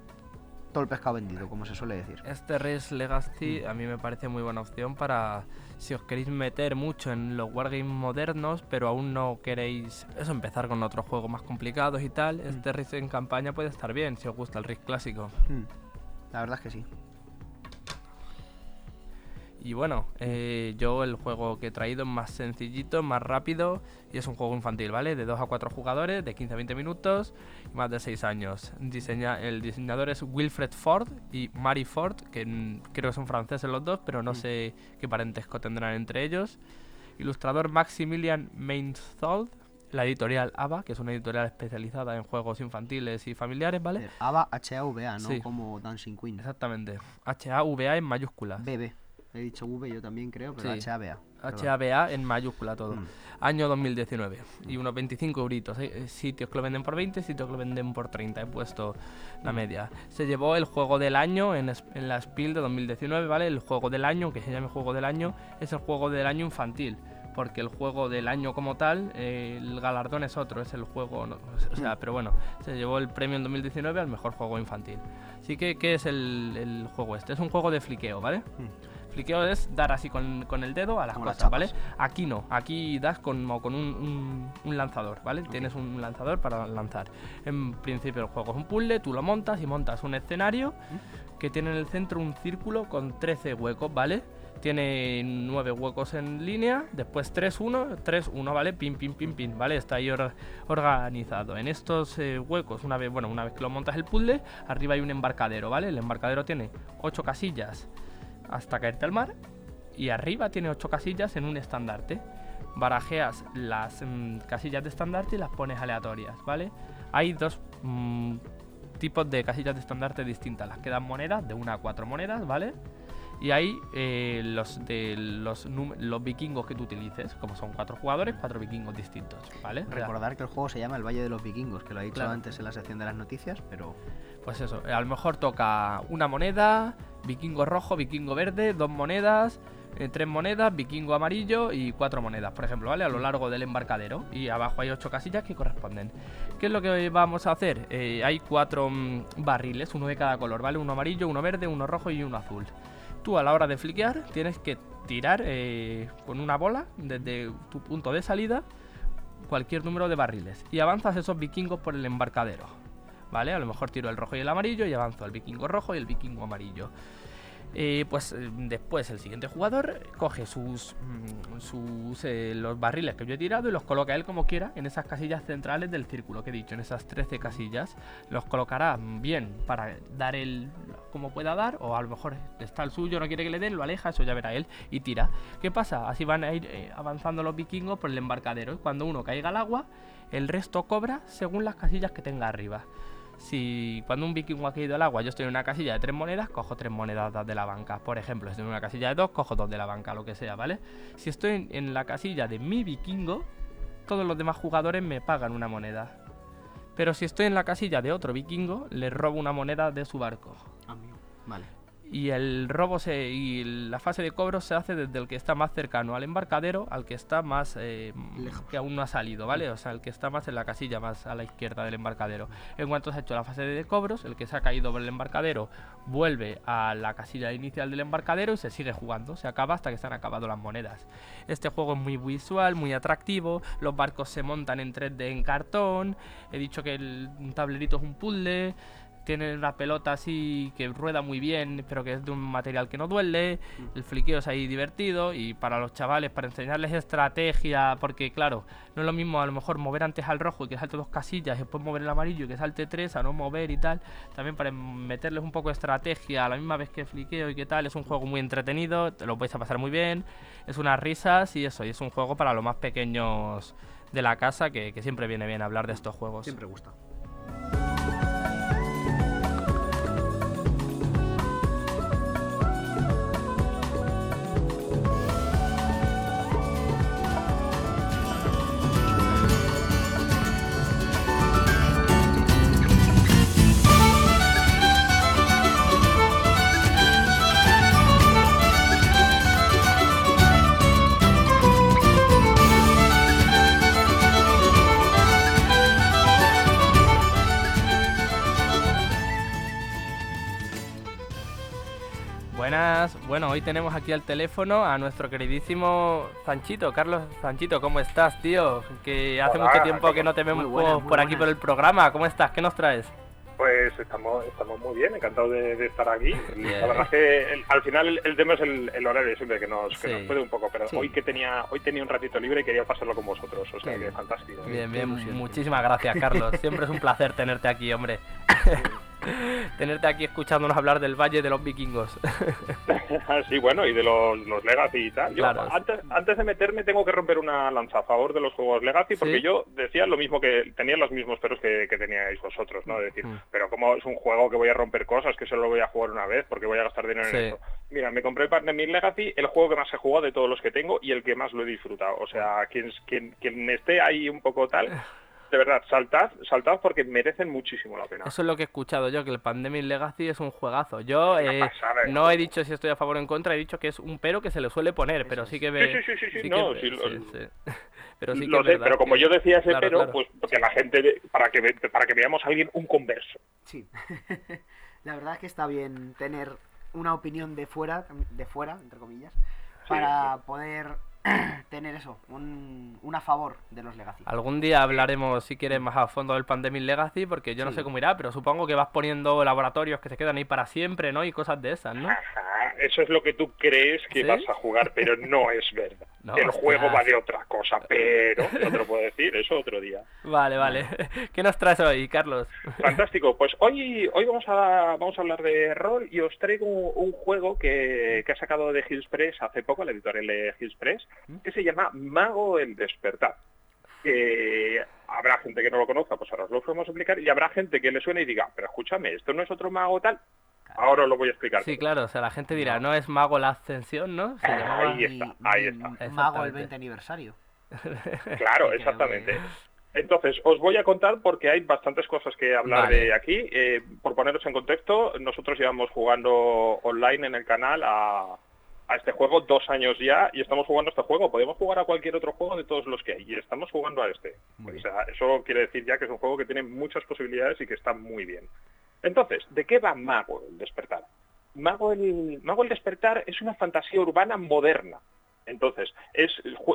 todo el pescado vendido, como se suele decir. Este Race Legacy Mm. a mí me parece muy buena opción para si os queréis meter mucho en los wargames modernos, pero aún no queréis eso empezar con otros juegos más complicados y tal. Mm. Este Race en campaña puede estar bien si os gusta el Risk clásico. Hmm. La verdad es que sí. Y bueno, eh, yo el juego que he traído es más sencillito, más rápido y es un juego infantil, ¿vale? De 2 a 4 jugadores, de 15 a 20 minutos y más de 6 años. Diseña, el diseñador es Wilfred Ford y Mary Ford, que creo que son franceses los dos, pero no Mm. sé qué parentesco tendrán entre ellos. Ilustrador Maximilian Mainzold, la editorial ABA, que es una editorial especializada en juegos infantiles y familiares, ¿vale? AVA, H-A-V-A, no Sí. como Dancing Queen. Exactamente. H-A-V-A en mayúsculas. BB. He dicho V yo también creo, pero Sí. Perdón. H-A-B-A en mayúscula todo. Mm. Año 2019. Y unos 25 euritos. Hay eh, sitios que lo venden por 20, sitios que lo venden por 30. He puesto la Mm. media. Se llevó el juego del año en, en la Spiel de 2019, ¿vale? El juego del año, que se llama juego del año, es el juego del año infantil. Porque el juego del año como tal, eh, el galardón es otro, es el juego... no- o sea, pero bueno, se llevó el premio en 2019 al mejor juego infantil. Así que, ¿qué es el, el juego este? Es un juego de fliqueo, ¿vale? Mm. Fliqueo es dar así con, con el dedo a las cosas, ¿vale? Aquí no, aquí das con, como con un, un- un lanzador, ¿vale? Tienes un lanzador para lanzar. En principio el juego es un puzzle, tú lo montas y montas un escenario que tiene en el centro un círculo con 13 huecos, ¿vale? Tiene 9 huecos en línea, después 3, 1, 3, 1, ¿vale? Pin, pin, pin, pin, ¿vale? Está ahí or- organizado. En estos eh, huecos, una vez, bueno, una vez que lo montas el puzzle, arriba hay un embarcadero, ¿vale? El embarcadero tiene 8 casillas hasta caerte al mar y arriba tiene 8 casillas en un estandarte. Barajeas las mm, casillas de estandarte y las pones aleatorias, ¿vale? Hay dos mm, tipos de casillas de estandarte distintas. Las que dan monedas, de una a cuatro monedas, ¿vale? Y hay eh, los de los, los vikingos que tú utilices, como son cuatro jugadores, cuatro vikingos distintos, ¿vale? Recordar que el juego se llama El Valle de los Vikingos, que lo he dicho Claro. antes en la sección de las noticias, pero Pues eso, a lo mejor toca una moneda, vikingo rojo, vikingo verde, dos monedas, eh, tres monedas, vikingo amarillo y cuatro monedas, por ejemplo, ¿vale? A lo largo del embarcadero. Y abajo hay ocho casillas que corresponden. ¿Qué es lo que hoy vamos a hacer? Eh, hay cuatro mm, barriles, uno de cada color, ¿vale? Uno amarillo, uno verde, uno rojo y uno azul. Tú a la hora de fliquear tienes que tirar eh, con una bola desde tu punto de salida cualquier número de barriles y avanzas esos vikingos por el embarcadero. ¿Vale? A lo mejor tiro el rojo y el amarillo y avanzo el vikingo rojo y el vikingo amarillo. Eh, pues eh, después el siguiente jugador coge sus, mm, eh, los barriles que yo he tirado y los coloca él como quiera en esas casillas centrales del círculo que he dicho, en esas 13 casillas. Los colocará bien para dar el como pueda dar, o a lo mejor está el suyo, no quiere que le den, lo aleja, eso ya verá él y tira. ¿Qué pasa? Así van a ir avanzando los vikingos por el embarcadero. Y cuando uno caiga al agua, el resto cobra según las casillas que tenga arriba. Si cuando un vikingo ha caído al agua, yo estoy en una casilla de tres monedas, cojo tres monedas de la banca. Por ejemplo, estoy en una casilla de dos, cojo dos de la banca, lo que sea, ¿vale? Si estoy en, la casilla de mi vikingo, todos los demás jugadores me pagan una moneda. Pero si estoy en la casilla de otro vikingo, le robo una moneda de su barco. Amigo, vale y el robo se, y la fase de cobro se hace desde el que está más cercano al embarcadero al que está más eh, que aún no ha salido, ¿vale? O sea, el que está más en la casilla, más a la izquierda del embarcadero. En cuanto se ha hecho la fase de cobros, el que se ha caído por el embarcadero vuelve a la casilla inicial del embarcadero y se sigue jugando, se acaba hasta que se han acabado las monedas. Este juego es muy visual, muy atractivo, los barcos se montan en 3D en cartón, he dicho que el tablerito es un puzzle, tiene una pelota así que rueda muy bien, pero que es de un material que no duele. Mm. El fliqueo es ahí divertido y para los chavales, para enseñarles estrategia, porque claro, no es lo mismo a lo mejor mover antes al rojo y que salte dos casillas, después mover el amarillo y que salte tres, a no mover y tal. También para meterles un poco de estrategia a la misma vez que fliqueo y que tal. Es un juego muy entretenido, te lo vais a pasar muy bien. Es unas risas y eso, y es un juego para los más pequeños de la casa que, que siempre viene bien hablar de estos juegos. Siempre gusta. Bueno, hoy tenemos aquí al teléfono a nuestro queridísimo Sanchito. Carlos Sanchito, ¿cómo estás, tío? Que hace mucho tiempo que no te vemos por aquí por el programa. ¿Cómo estás? ¿Qué nos traes? Pues estamos, estamos muy bien, encantado de, estar aquí. La verdad es que al final el, tema es el, horario siempre que nos, que nos puede un poco, pero hoy que tenía hoy tenía un ratito libre y quería pasarlo con vosotros, o sea que fantástico. Bien, bien, muchísimas gracias Carlos, siempre es un placer tenerte aquí, hombre. tenerte aquí escuchándonos hablar del Valle de los Vikingos. sí, bueno, y de los, los Legacy y tal. antes, antes de meterme tengo que romper una lanza a favor de los juegos Legacy porque yo decía lo mismo que tenía los mismos peros que, teníais vosotros, ¿no? decir, mm. pero como es un juego que voy a romper cosas, que solo voy a jugar una vez porque voy a gastar dinero en eso. Mira, me compré Pandemic Legacy, el juego que más he jugado de todos los que tengo y el que más lo he disfrutado. O sea, quien, quien, quien esté ahí un poco tal de verdad, saltad, saltad porque merecen muchísimo la pena. Eso es lo que he escuchado yo, que el Pandemic Legacy es un juegazo. Yo eh, no he dicho si estoy a favor o en contra, he dicho que es un pero que se le suele poner, pero sí que ve... Sí, sí, sí, sí, no, sí, Pero sí que sé, pero como yo decía ese pero, pues porque la gente, para que, para que veamos a alguien un converso. Sí, la verdad es que está bien tener una opinión de fuera, de fuera, entre comillas, para poder tener eso, un, a favor de los Legacy. Algún día hablaremos, si quieres, más a fondo del Pandemic Legacy, porque yo no sé cómo irá, pero supongo que vas poniendo laboratorios que se quedan ahí para siempre, ¿no? Y cosas de esas, ¿no? eso es lo que tú crees que vas a jugar, pero no es verdad. el juego va de otra cosa, pero no te lo puedo decir, eso otro día. Vale, vale. ¿Qué nos traes hoy, Carlos? Fantástico. Pues hoy, hoy vamos a vamos a hablar de rol y os traigo un, juego que, que, ha sacado de Hillspress hace poco, la editorial de Hillspress, ¿Mm? Que se llama Mago el Despertar. Habrá gente que no lo conozca, pues ahora os lo vamos a explicar, y habrá gente que le suene y diga, pero escúchame, esto no es otro mago tal, Ahora lo voy a explicar. Sí, claro, o sea, la gente dirá, no, es Mago la Ascensión, ¿no? Ahí está, ahí está. Mago el 20 aniversario. Claro, exactamente. Entonces, os voy a contar porque hay bastantes cosas que hablar de aquí. Eh, por poneros en contexto, nosotros llevamos jugando online en el canal a, a este juego dos años ya y estamos jugando este juego. Podemos jugar a cualquier otro juego de todos los que hay y estamos jugando a este. O sea, eso quiere decir ya que es un juego que tiene muchas posibilidades y que está muy bien. Entonces, ¿de qué va Mago el despertar? Mago el, Mago el despertar es una fantasía urbana moderna. Entonces, es,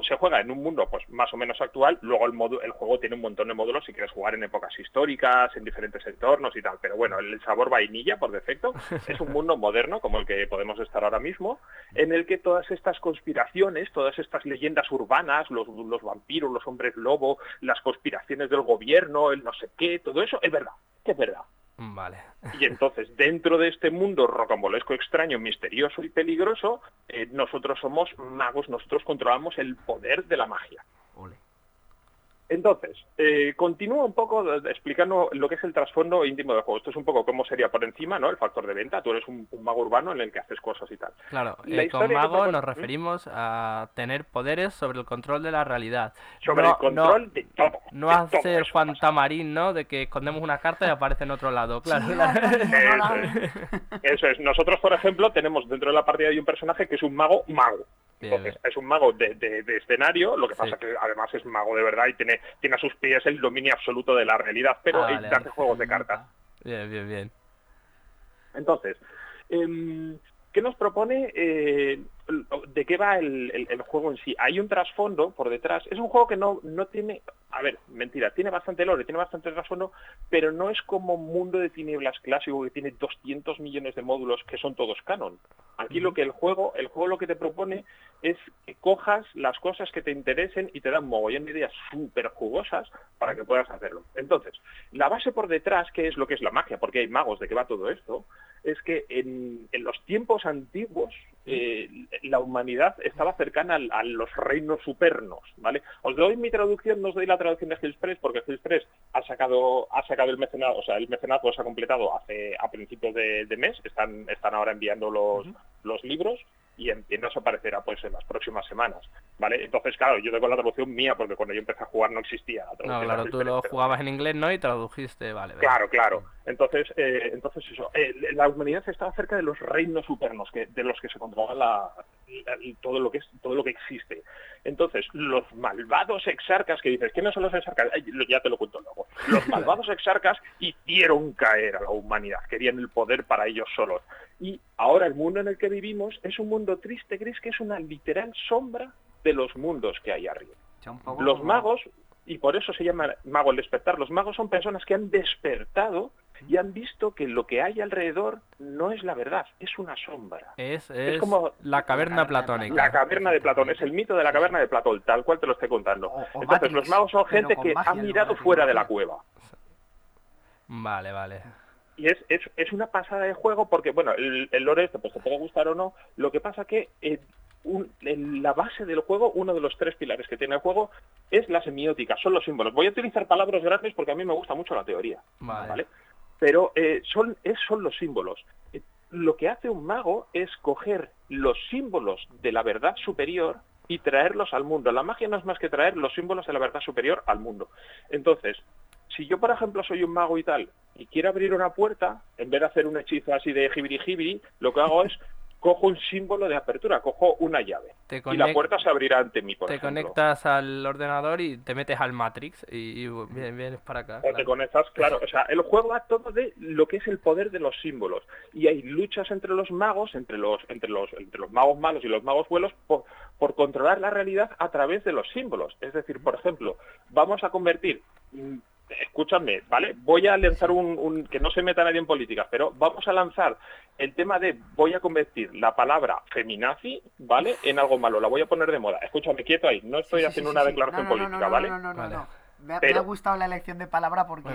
se juega en un mundo pues más o menos actual, luego el, modo, el juego tiene un montón de módulos si quieres jugar en épocas históricas, en diferentes entornos y tal, pero bueno, el sabor vainilla por defecto es un mundo moderno como el que podemos estar ahora mismo, en el que todas estas conspiraciones, todas estas leyendas urbanas, los, los vampiros, los hombres lobo, las conspiraciones del gobierno, el no sé qué, todo eso es verdad, que es verdad. Vale. Y entonces, dentro de este mundo rocambolesco, extraño, misterioso y peligroso, eh, nosotros somos magos, nosotros controlamos el poder de la magia. Entonces, eh, continúo un poco explicando lo que es el trasfondo íntimo del juego. Esto es un poco cómo sería por encima, ¿no? El factor de venta. Tú eres un, mago urbano en el que haces cosas y tal. Claro, eh, con mago nos referimos a tener poderes sobre el control de la realidad. Sobre el control de todo. No hacer fantamarín, ¿no? De que escondemos una carta y aparece en otro lado. Claro. Eso, es. Nosotros, por ejemplo, tenemos dentro de la partida hay un personaje que es un mago mago. Entonces, es un mago de, escenario, lo que pasa que además es mago de verdad y tiene, tiene a sus pies el dominio absoluto de la realidad, pero ah, hace juegos de cartas. Bien, bien, bien. Entonces, eh, ¿qué nos propone? Eh, ¿De qué va el, juego en sí? Hay un trasfondo por detrás. Es un juego que no, no tiene... A ver, mentira, tiene bastante lore, tiene bastante trasfondo, pero no es como Mundo de Tinieblas clásico que tiene 200 millones de módulos que son todos canon. Aquí lo que el juego, el juego lo que te propone es que cojas las cosas que te interesen y te dan mogollón de ideas súper jugosas para que puedas hacerlo. Entonces, la base por detrás, que es lo que es la magia, porque hay magos de qué va todo esto, es que en, los tiempos antiguos eh, la humanidad estaba cercana a, los reinos supernos, ¿vale? Os doy mi traducción, no os doy la traducción de Hillspress porque Hillspress ha sacado ha sacado el mecenado, o sea, el mecenado se ha completado hace a principios de, mes, están están ahora enviando los, los libros y en, en eso aparecerá pues en las próximas semanas, ¿vale? Entonces, claro, yo tengo la traducción mía porque cuando yo empecé a jugar no existía la traducción. No, claro, tú lo jugabas en inglés, ¿no? Y tradujiste, vale. Claro, claro. Entonces, eh, entonces eso, eh, la humanidad estaba cerca de los reinos supernos, que, de los que se controla la, todo lo que es todo lo que existe. Entonces, los malvados exarcas que dices, ¿quiénes son los exarcas? ya te lo cuento luego. Los malvados exarcas hicieron caer a la humanidad, querían el poder para ellos solos. Y ahora el mundo en el que vivimos es un mundo triste, gris, que es una literal sombra de los mundos que hay arriba. Los magos, y por eso se llama mago el despertar, los magos son personas que han despertado y han visto que lo que hay alrededor no es la verdad, es una sombra. Es, como la caverna platónica. La caverna de Platón, es el mito de la caverna de Platón, tal cual te lo estoy contando. Entonces los magos son gente que ha mirado fuera de la cueva. Vale, vale. Y es, es, es, una pasada de juego porque, bueno, el, el lore este, pues te puede gustar o no, lo que pasa que eh, en la base del juego, uno de los tres pilares que tiene el juego es la semiótica, son los símbolos. Voy a utilizar palabras grandes porque a mí me gusta mucho la teoría. ¿vale? Pero eh, son, son los símbolos. Eh, lo que hace un mago es coger los símbolos de la verdad superior y traerlos al mundo. La magia no es más que traer los símbolos de la verdad superior al mundo. Entonces, si yo, por ejemplo, soy un mago y tal, y quiero abrir una puerta, en vez de hacer un hechizo así de jibiri jibiri, lo que hago es cojo un símbolo de apertura, cojo una llave y la puerta se abrirá ante mí, por Te conectas al ordenador y te metes al Matrix y, vienes para acá. O te conectas, claro, o sea, el juego va todo de lo que es el poder de los símbolos y hay luchas entre los magos, entre los entre los entre los magos malos y los magos buenos por, por controlar la realidad a través de los símbolos. Es decir, por ejemplo, vamos a convertir mm, escúchame, ¿vale? Voy a lanzar un, que no se meta nadie en políticas, pero vamos a lanzar el tema de voy a convertir la palabra feminazi, ¿vale? En algo malo, la voy a poner de moda. Escúchame, quieto ahí, no estoy haciendo una declaración política, ¿vale? No, no, no, no, Me, ha gustado la elección de palabra porque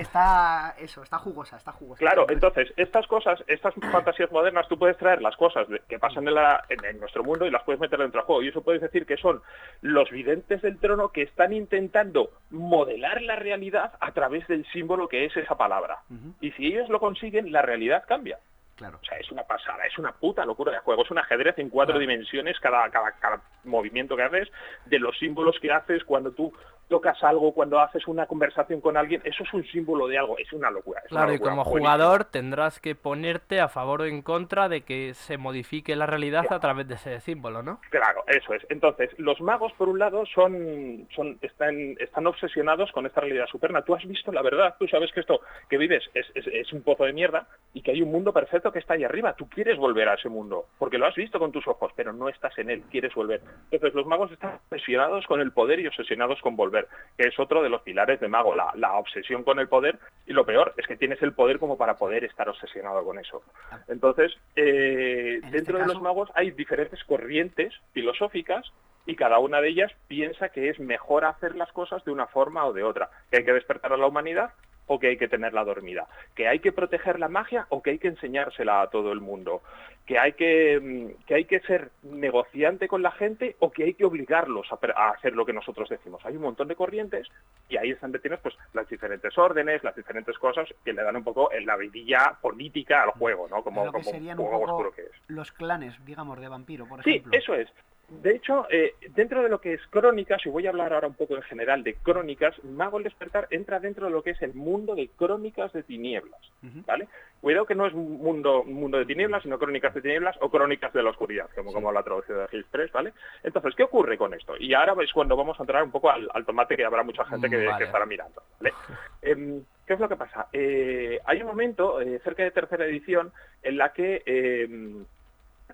está eso, está jugosa, está jugosa. Claro, entonces, estas cosas, estas fantasías modernas, tú puedes traer las cosas que pasan en, la, en, nuestro mundo y las puedes meter dentro del juego. Y eso puedes decir que son los videntes del trono que están intentando modelar la realidad a través del símbolo que es esa palabra. Y si ellos lo consiguen, la realidad cambia. Claro. O sea, es una pasada, es una puta locura de juego. Es un ajedrez en cuatro dimensiones, cada, cada, cada movimiento que haces, de los símbolos que haces cuando tú tocas algo, cuando haces una conversación con alguien, eso es un símbolo de algo, es una locura. claro, y como jugador tendrás que ponerte a favor o en contra de que se modifique la realidad a través de ese símbolo, ¿no? Claro, eso es. Entonces, los magos, por un lado, son, son están, están obsesionados con esta realidad superna. Tú has visto la verdad, tú sabes que esto que vives es, es, un pozo de mierda y que hay un mundo perfecto que está ahí arriba. Tú quieres volver a ese mundo, porque lo has visto con tus ojos, pero no estás en él, quieres volver. Entonces, los magos están obsesionados con el poder y obsesionados con volver que es otro de los pilares de Mago, la, obsesión con el poder, y lo peor es que tienes el poder como para poder estar obsesionado con eso. Entonces, eh, este dentro de los magos hay diferentes corrientes filosóficas y cada una de ellas piensa que es mejor hacer las cosas de una forma o de otra, que hay que despertar a la humanidad o que hay que tenerla dormida, que hay que proteger la magia o que hay que enseñársela a todo el mundo, que hay que, mm, que, hay que ser negociante con la gente o que hay que obligarlos a, hacer lo que nosotros decimos. Hay un montón de corrientes y ahí están detenidas pues, las diferentes órdenes, las diferentes cosas que le dan un poco en la vidilla política al juego, ¿no? Como, como juego oscuro que es. Los clanes, digamos, de vampiro, por ejemplo. Sí, eso es. De hecho, eh, dentro de lo que es crónicas, y voy a hablar ahora un poco en general de crónicas, Mago el Despertar entra dentro de lo que es el mundo de crónicas de tinieblas, ¿vale? Cuidado que no es un mundo, mundo de tinieblas, sino crónicas de tinieblas o crónicas de la oscuridad, como, como la traducción de Gil 3, ¿vale? Entonces, ¿qué ocurre con esto? Y ahora es cuando vamos a entrar un poco al, tomate que habrá mucha gente que, estará mirando, ¿vale? Em, ¿Qué es lo que pasa? Eh, hay un momento, eh, cerca de tercera edición, en la que em,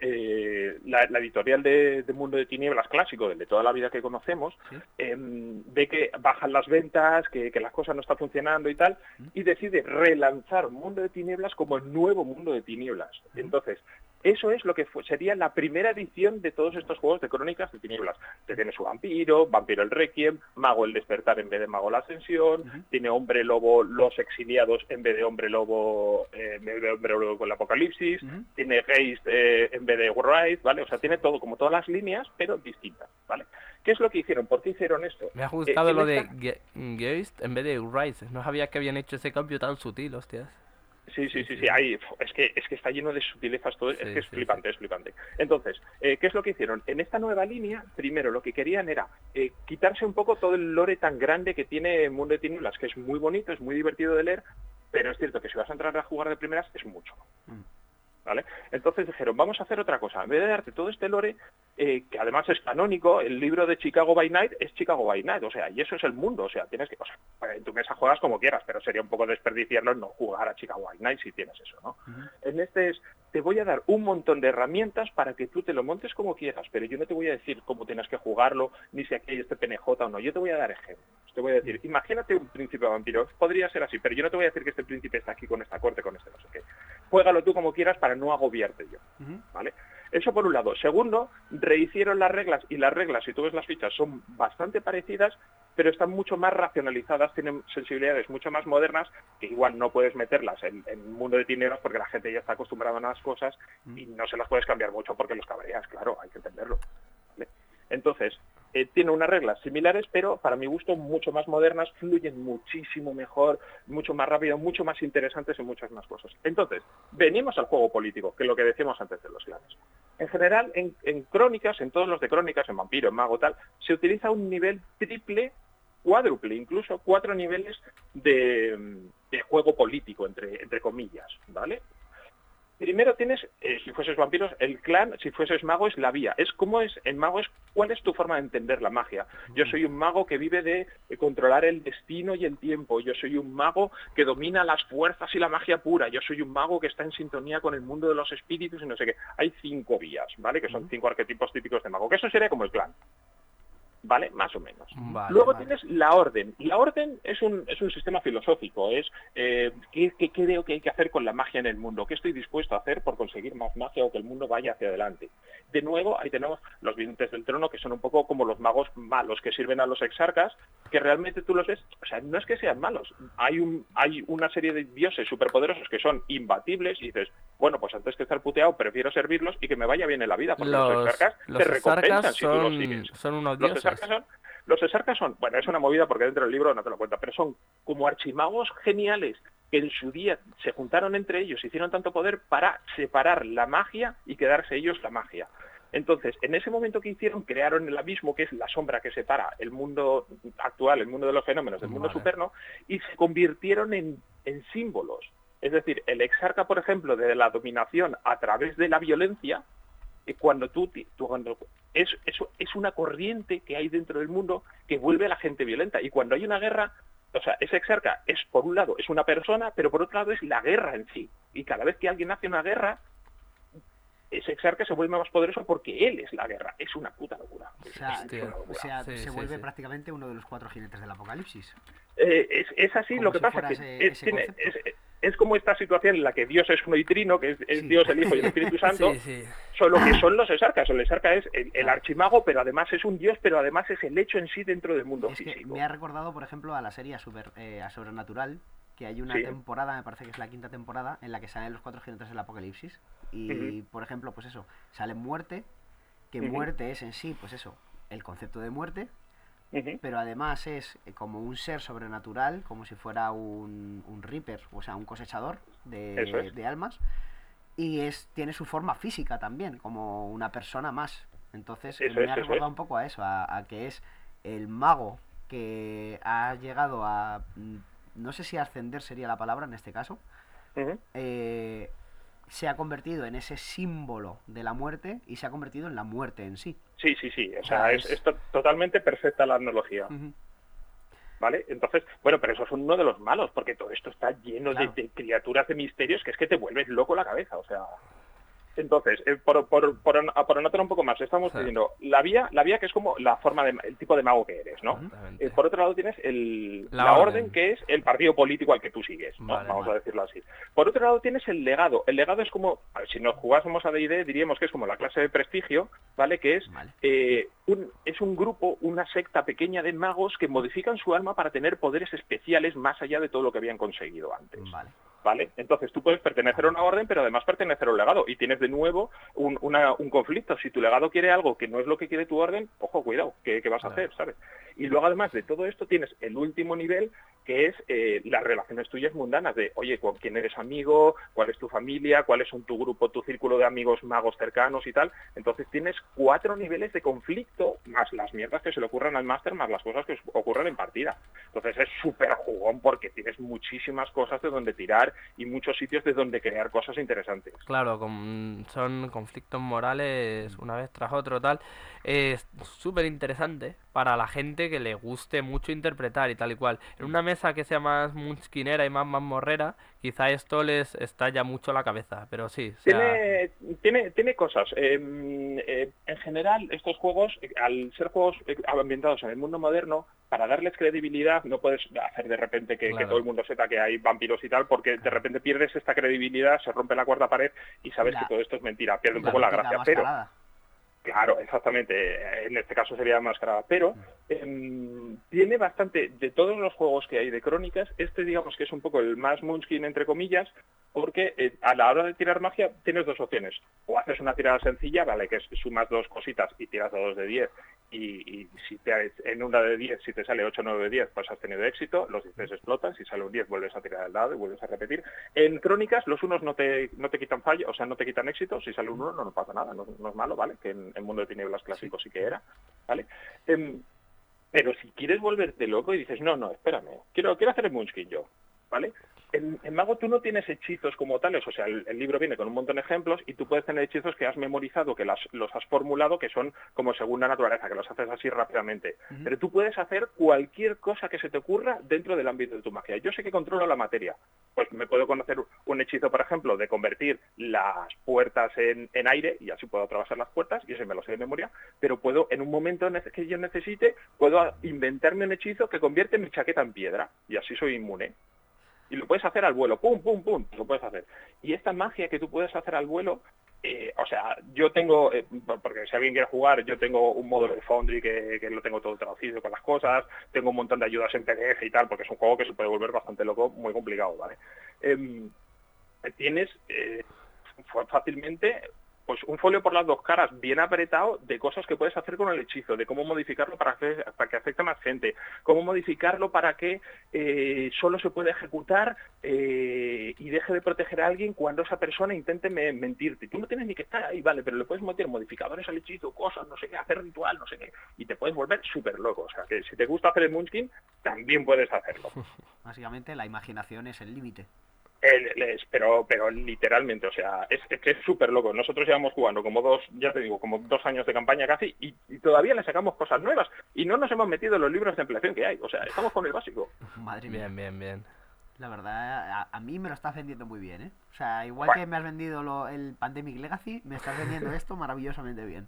eh, la, editorial de, Mundo de Tinieblas clásico, el de toda la vida que conocemos, em, ve que bajan las ventas, que, las cosas no están funcionando y tal, y decide relanzar Mundo de Tinieblas como el nuevo Mundo de Tinieblas. Entonces, eso es lo que sería la primera edición de todos estos juegos de crónicas de tinieblas. Te tiene su vampiro, vampiro el requiem, mago el despertar en vez de mago la ascensión, tiene hombre lobo los exiliados en vez de hombre lobo eh, en vez de hombre lobo con el apocalipsis, tiene geist eh, en vez de rise, ¿vale? O sea, tiene todo, como todas las líneas, pero distintas, ¿vale? ¿Qué es lo que hicieron? ¿Por qué hicieron esto? Me ha gustado eh, lo de geist en vez de rise. No sabía que habían hecho ese cambio tan sutil, hostias. Sí, sí, sí, sí, es que es que está lleno de sutilezas todo, es que es flipante, es flipante. Entonces, eh, ¿qué es lo que hicieron? En esta nueva línea, primero lo que querían era eh, quitarse un poco todo el lore tan grande que tiene Mundo de Tinieblas, que es muy bonito, es muy divertido de leer, pero es cierto que si vas a entrar a jugar de primeras es mucho. Mm. ¿Vale? Entonces dijeron, vamos a hacer otra cosa. En vez de darte todo este lore, eh, que además es canónico, el libro de Chicago by Night es Chicago by Night, o sea, y eso es el mundo, o sea, tienes que, o sea, en tu mesa juegas como quieras, pero sería un poco desperdiciarlo no jugar a Chicago by Night si tienes eso, ¿no? En este es, te voy a dar un montón de herramientas para que tú te lo montes como quieras, pero yo no te voy a decir cómo tienes que jugarlo, ni si aquí hay este PNJ o no, yo te voy a dar ejemplos. Te voy a decir, imagínate un príncipe vampiro, podría ser así, pero yo no te voy a decir que este príncipe está aquí con esta corte, con este no sé qué. Juégalo tú como quieras para no agobiarte yo, ¿vale? Eso por un lado. Segundo, rehicieron las reglas y las reglas, si tú ves las fichas, son bastante parecidas, pero están mucho más racionalizadas, tienen sensibilidades mucho más modernas, que igual no puedes meterlas en, un mundo de tinieblas porque la gente ya está acostumbrada a las cosas y no se las puedes cambiar mucho porque los cabreas, claro, hay que entenderlo. Entonces, eh, tiene unas reglas similares, pero para mi gusto mucho más modernas, fluyen muchísimo mejor, mucho más rápido, mucho más interesantes y muchas más cosas. Entonces, venimos al juego político, que es lo que decíamos antes de los clanes. En general, en, crónicas, en todos los de crónicas, en vampiro, en mago, tal, se utiliza un nivel triple, cuádruple, incluso cuatro niveles de, de juego político, entre, entre comillas, ¿vale? Primero tienes, eh, si fueses vampiros, el clan, si fueses mago es la vía. Es como es, en mago es cuál es tu forma de entender la magia. Yo soy un mago que vive de, controlar el destino y el tiempo. Yo soy un mago que domina las fuerzas y la magia pura. Yo soy un mago que está en sintonía con el mundo de los espíritus y no sé qué. Hay cinco vías, ¿vale? Que son cinco arquetipos típicos de mago. Que eso sería como el clan. ¿Vale? Más o menos. Luego tienes la orden. La orden es un, es un sistema filosófico, es eh, ¿qué, creo que hay que hacer con la magia en el mundo, qué estoy dispuesto a hacer por conseguir más magia o que el mundo vaya hacia adelante. De nuevo, ahí tenemos los videntes del trono, que son un poco como los magos malos que sirven a los exarcas, que realmente tú los ves, o sea, no es que sean malos, hay, un, hay una serie de dioses superpoderosos que son imbatibles y dices, bueno, pues antes que estar puteado, prefiero servirlos y que me vaya bien en la vida, porque los, exarcas te recompensan si tú los sigues. Son unos dioses los exarcas son, bueno, es una movida porque dentro del libro no te lo cuenta, pero son como archimagos geniales que en su día se juntaron entre ellos, hicieron tanto poder para separar la magia y quedarse ellos la magia. Entonces, en ese momento que hicieron, crearon el abismo, que es la sombra que separa el mundo actual, el mundo de los fenómenos, del mundo superno, y se convirtieron en, símbolos. Es decir, el exarca, por ejemplo, de la dominación a través de la violencia, cuando tú, cuando es, es una corriente que hay dentro del mundo que vuelve a la gente violenta. Y cuando hay una guerra, o sea, ese exarca es, por un lado, es una persona, pero por otro lado es la guerra en sí. Y cada vez que alguien hace una guerra, ese exarca se vuelve más poderoso porque él es la guerra. Es una puta locura. O sea, se vuelve prácticamente uno de los cuatro jinetes del apocalipsis. Eh, es, así, lo que pasa que es, como esta situación en la que Dios es uno y trino, que es, Dios, el Hijo y el Espíritu Santo, solo que son los exarcas. El exarca es el, archimago, pero además es un Dios, pero además es el hecho en sí dentro del mundo físico. me ha recordado, por ejemplo, a la serie super, eh, a Sobrenatural, que hay una temporada, me parece que es la quinta temporada, en la que salen los cuatro jinetes del apocalipsis. Y, por ejemplo, pues eso, sale muerte, que muerte es en sí, pues eso, el concepto de muerte, pero además es eh, como un ser sobrenatural, como si fuera un, un reaper, o sea, un cosechador de, almas, y es tiene su forma física también, como una persona más. Entonces me ha recordado un poco a eso, a, que es el mago que ha llegado a, mm, no sé si ascender sería la palabra en este caso, se ha convertido en ese símbolo de la muerte y se ha convertido en la muerte en sí. Sí, sí, sí. O, sea, es, totalmente perfecta la analogía. ¿Vale? Entonces, bueno, pero eso es uno de los malos, porque todo esto está lleno de, de, criaturas de misterios que es que te vuelves loco la cabeza. O sea, entonces, eh, por, por, por, anotar un poco más, estamos diciendo la vía, la vía que es como la forma de, el tipo de mago que eres, ¿no? Eh, por otro lado tienes el, la, orden. que es el partido político al que tú sigues, vamos a decirlo así. Por otro lado tienes el legado. El legado es como, si nos jugásemos a D&D diríamos que es como la clase de prestigio, ¿vale? Que es eh, un, es un grupo, una secta pequeña de magos que modifican su alma para tener poderes especiales más allá de todo lo que habían conseguido antes. Vale. ¿Vale? Entonces tú puedes pertenecer a una orden, pero además pertenecer a un legado y tienes de nuevo un, un conflicto. Si tu legado quiere algo que no es lo que quiere tu orden, ojo, cuidado, ¿qué, vas a hacer, sabes? Y luego además de todo esto tienes el último nivel que es eh, las relaciones tuyas mundanas de, oye, con quién eres amigo, cuál es tu familia, cuáles son tu grupo, tu círculo de amigos magos cercanos y tal. Entonces tienes cuatro niveles de conflicto, más las mierdas que se le ocurran al máster, más las cosas que ocurren en partida. Entonces es súper jugón porque tienes muchísimas cosas de donde tirar y muchos sitios de donde crear cosas interesantes. Claro, son conflictos morales una vez tras otro, tal. Es súper interesante para la gente que le guste mucho interpretar y tal y cual. En una mesa que sea más munchkinera y más morrera quizá esto les estalla mucho la cabeza, pero sí. Tiene, tiene, tiene cosas. Em, eh, en general, estos juegos, al ser juegos eh, ambientados en el mundo moderno, para darles credibilidad no puedes hacer de repente que, todo el mundo sepa que hay vampiros y tal, porque de repente pierdes esta credibilidad, se rompe la cuarta pared y sabes que todo esto es mentira, pierde un poco la gracia. Pero Claro, exactamente. En este caso sería máscara, pero em, tiene bastante de todos los juegos que hay de crónicas. Este, digamos que es un poco el más Munchkin entre comillas, porque eh, a la hora de tirar magia tienes dos opciones. O haces una tirada sencilla, vale, que sumas dos cositas y tiras a dos de 10. Y, si te, en una de 10, si te sale 8 o 9 de 10, pues has tenido éxito, los 10 explotan, si sale un 10 vuelves a tirar el dado y vuelves a repetir. En crónicas los unos no te, no te quitan fallo, o sea, no te quitan éxito, si sale un 1 no, no pasa nada, no, es malo, ¿vale? Que en el mundo de tinieblas clásico sí, que era, ¿vale? Em, pero si quieres volverte loco y dices, no, no, espérame, quiero, quiero hacer el Munchkin yo, ¿vale? En, Mago tú no tienes hechizos como tales, o sea, el, libro viene con un montón de ejemplos y tú puedes tener hechizos que has memorizado, que los has formulado, que son como segunda naturaleza, que los haces así rápidamente. Pero tú puedes hacer cualquier cosa que se te ocurra dentro del ámbito de tu magia. Yo sé que controlo la materia, pues me puedo conocer un hechizo, por ejemplo, de convertir las puertas en, aire y así puedo atravesar las puertas y ese me lo sé de memoria, pero puedo, en un momento que yo necesite, puedo inventarme un hechizo que convierte mi chaqueta en piedra y así soy inmune y lo puedes hacer al vuelo, pum, pum, pum, lo puedes hacer. Y esta magia que tú puedes hacer al vuelo, eh, o sea, yo tengo, eh, porque si alguien quiere jugar, yo tengo un módulo de Foundry que, lo tengo todo traducido con las cosas, tengo un montón de ayudas en PDF y tal, porque es un juego que se puede volver bastante loco, muy complicado, ¿vale? Em, tienes eh, fácilmente pues un folio por las dos caras, bien apretado, de cosas que puedes hacer con el hechizo, de cómo modificarlo para, que afecte a más gente, cómo modificarlo para que eh, solo se pueda ejecutar eh, y deje de proteger a alguien cuando esa persona intente mentirte. Tú no tienes ni que estar ahí, vale, pero le puedes meter modificadores al hechizo, cosas, no sé qué, hacer ritual, no sé qué, y te puedes volver súper loco. O sea, que si te gusta hacer el Munchkin, también puedes hacerlo. Básicamente la imaginación es el límite pero, pero literalmente, o sea, es, que es súper loco. Nosotros llevamos jugando como dos, ya te digo, como dos años de campaña casi y, todavía le sacamos cosas nuevas y no nos hemos metido en los libros de ampliación que hay. O sea, estamos con el básico. Madre mía. Bien, bien, bien. La verdad, a, mí me lo estás vendiendo muy bien, ¿eh? O sea, igual que me has vendido lo, el Pandemic Legacy, me estás vendiendo esto maravillosamente bien.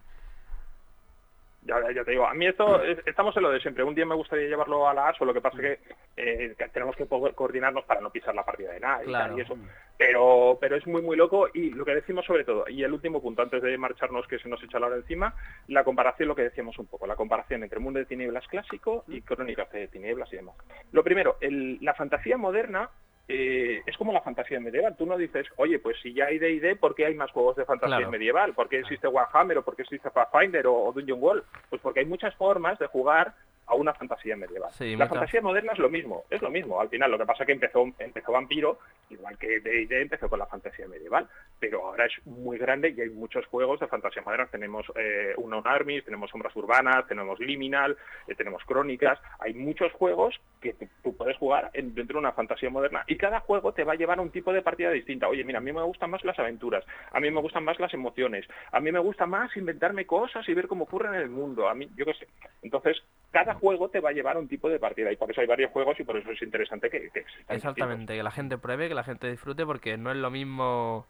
Ya, ya, te digo, a mí esto, estamos en lo de siempre. Un día me gustaría llevarlo a la ASO, lo que pasa es que, eh, tenemos que coordinarnos para no pisar la partida de nada y, eso. Pero, pero es muy, muy loco y lo que decimos sobre todo, y el último punto, antes de marcharnos que se nos echa la hora encima, la comparación, lo que decíamos un poco, la comparación entre Mundo de Tinieblas clásico y Crónicas de Tinieblas y demás. Lo primero, la fantasía moderna eh, es como la fantasía medieval. Tú no dices, oye, pues si ya hay D&D, ¿por qué hay más juegos de fantasía medieval? ¿Por qué existe Warhammer o por qué existe Pathfinder o, o Dungeon Wall? Pues porque hay muchas formas de jugar a una fantasía medieval. la fantasía moderna es lo mismo, es lo mismo. Al final, lo que pasa es que empezó, empezó Vampiro, igual que D&D empezó con la fantasía medieval, pero ahora es muy grande y hay muchos juegos de fantasía moderna. Tenemos eh, Unknown Armies, tenemos Sombras Urbanas, tenemos Liminal, eh, tenemos Crónicas. Hay muchos juegos que tú puedes jugar dentro de una fantasía moderna y cada juego te va a llevar a un tipo de partida distinta. Oye, mira, a mí me gustan más las aventuras, a mí me gustan más las emociones, a mí me gusta más inventarme cosas y ver cómo ocurre en el mundo. A mí, yo qué sé. Entonces, cada juego te va a llevar a un tipo de partida y por eso hay varios juegos y por eso es interesante que, que Exactamente, que la gente pruebe, que la gente disfrute porque no es lo mismo...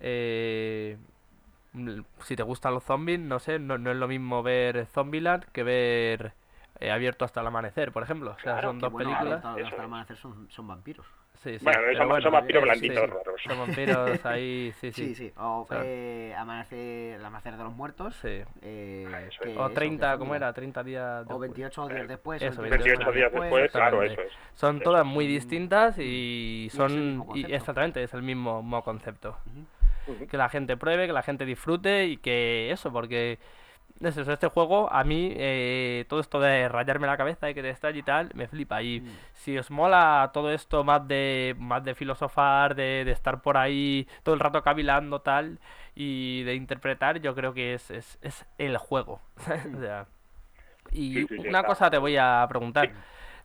Eh, si te gustan los zombies, no sé, no, es lo mismo ver Zombieland que ver eh, Abierto hasta el amanecer, por ejemplo. O sea, son dos películas. Hasta el amanecer son vampiros. Sí, sí. Bueno, son, vampiros blanditos raros. Son vampiros ahí, sí, sí. Sí, sí. O, eh, amanecer, el amanecer de los muertos. Sí. Eh, o 30, ¿cómo era? 30 días después. O 28 días después. Eso, 28, días después, claro, eso es. Son todas muy distintas y son... Y exactamente, es el mismo, concepto. Que la gente pruebe, que la gente disfrute y que eso, porque eso, este juego, a mí, eh, todo esto de rayarme la cabeza y que te estalle y tal, me flipa. Y mm. si os mola todo esto más de más de filosofar, de, estar por ahí todo el rato cavilando tal, y de interpretar, yo creo que es, es, es el juego. y una cosa te voy a preguntar.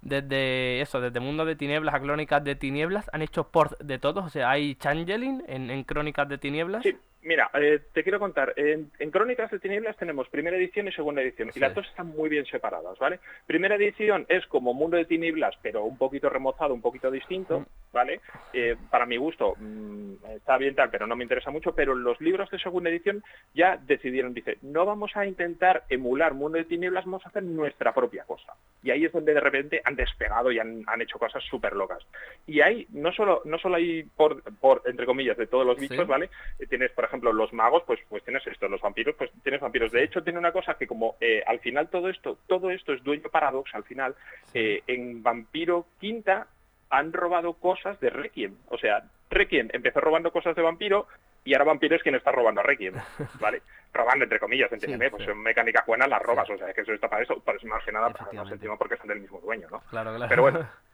Desde eso, desde Mundo de Tinieblas a Crónicas de Tinieblas, ¿han hecho por de todos? O sea, ¿hay changeling en, en Crónicas de Tinieblas? Sí. Mira, eh, te quiero contar, en, Crónicas de Tinieblas tenemos primera edición y segunda edición, y las dos están muy bien separadas, ¿vale? Primera edición es como Mundo de Tinieblas, pero un poquito remozado, un poquito distinto. ¿vale? Eh, para mi gusto mm, está bien tal, pero no me interesa mucho, pero los libros de segunda edición ya decidieron, dice, no vamos a intentar emular Mundo de Tinieblas, vamos a hacer nuestra propia cosa. Y ahí es donde de repente han despegado y han, hecho cosas súper locas. Y ahí no solo, no solo hay, por, por, entre comillas, de todos los bichos, ¿vale? Eh, tienes, por ejemplo, ejemplo, los magos, pues, pues tienes esto, los vampiros, pues tienes vampiros. De hecho, tiene una cosa que como eh, al final todo esto, todo esto es dueño paradox, al final, eh, en Vampiro Quinta han robado cosas de Requiem. O sea, Requiem empezó robando cosas de vampiro y ahora vampiro es quien está robando a Requiem, ¿vale? robando entre comillas, entiéndeme, pues en mecánicas buenas las robas, o sea, que eso está para eso, por eso más que nada, para sentimos porque son del mismo dueño, ¿no? Claro, claro. Pero bueno,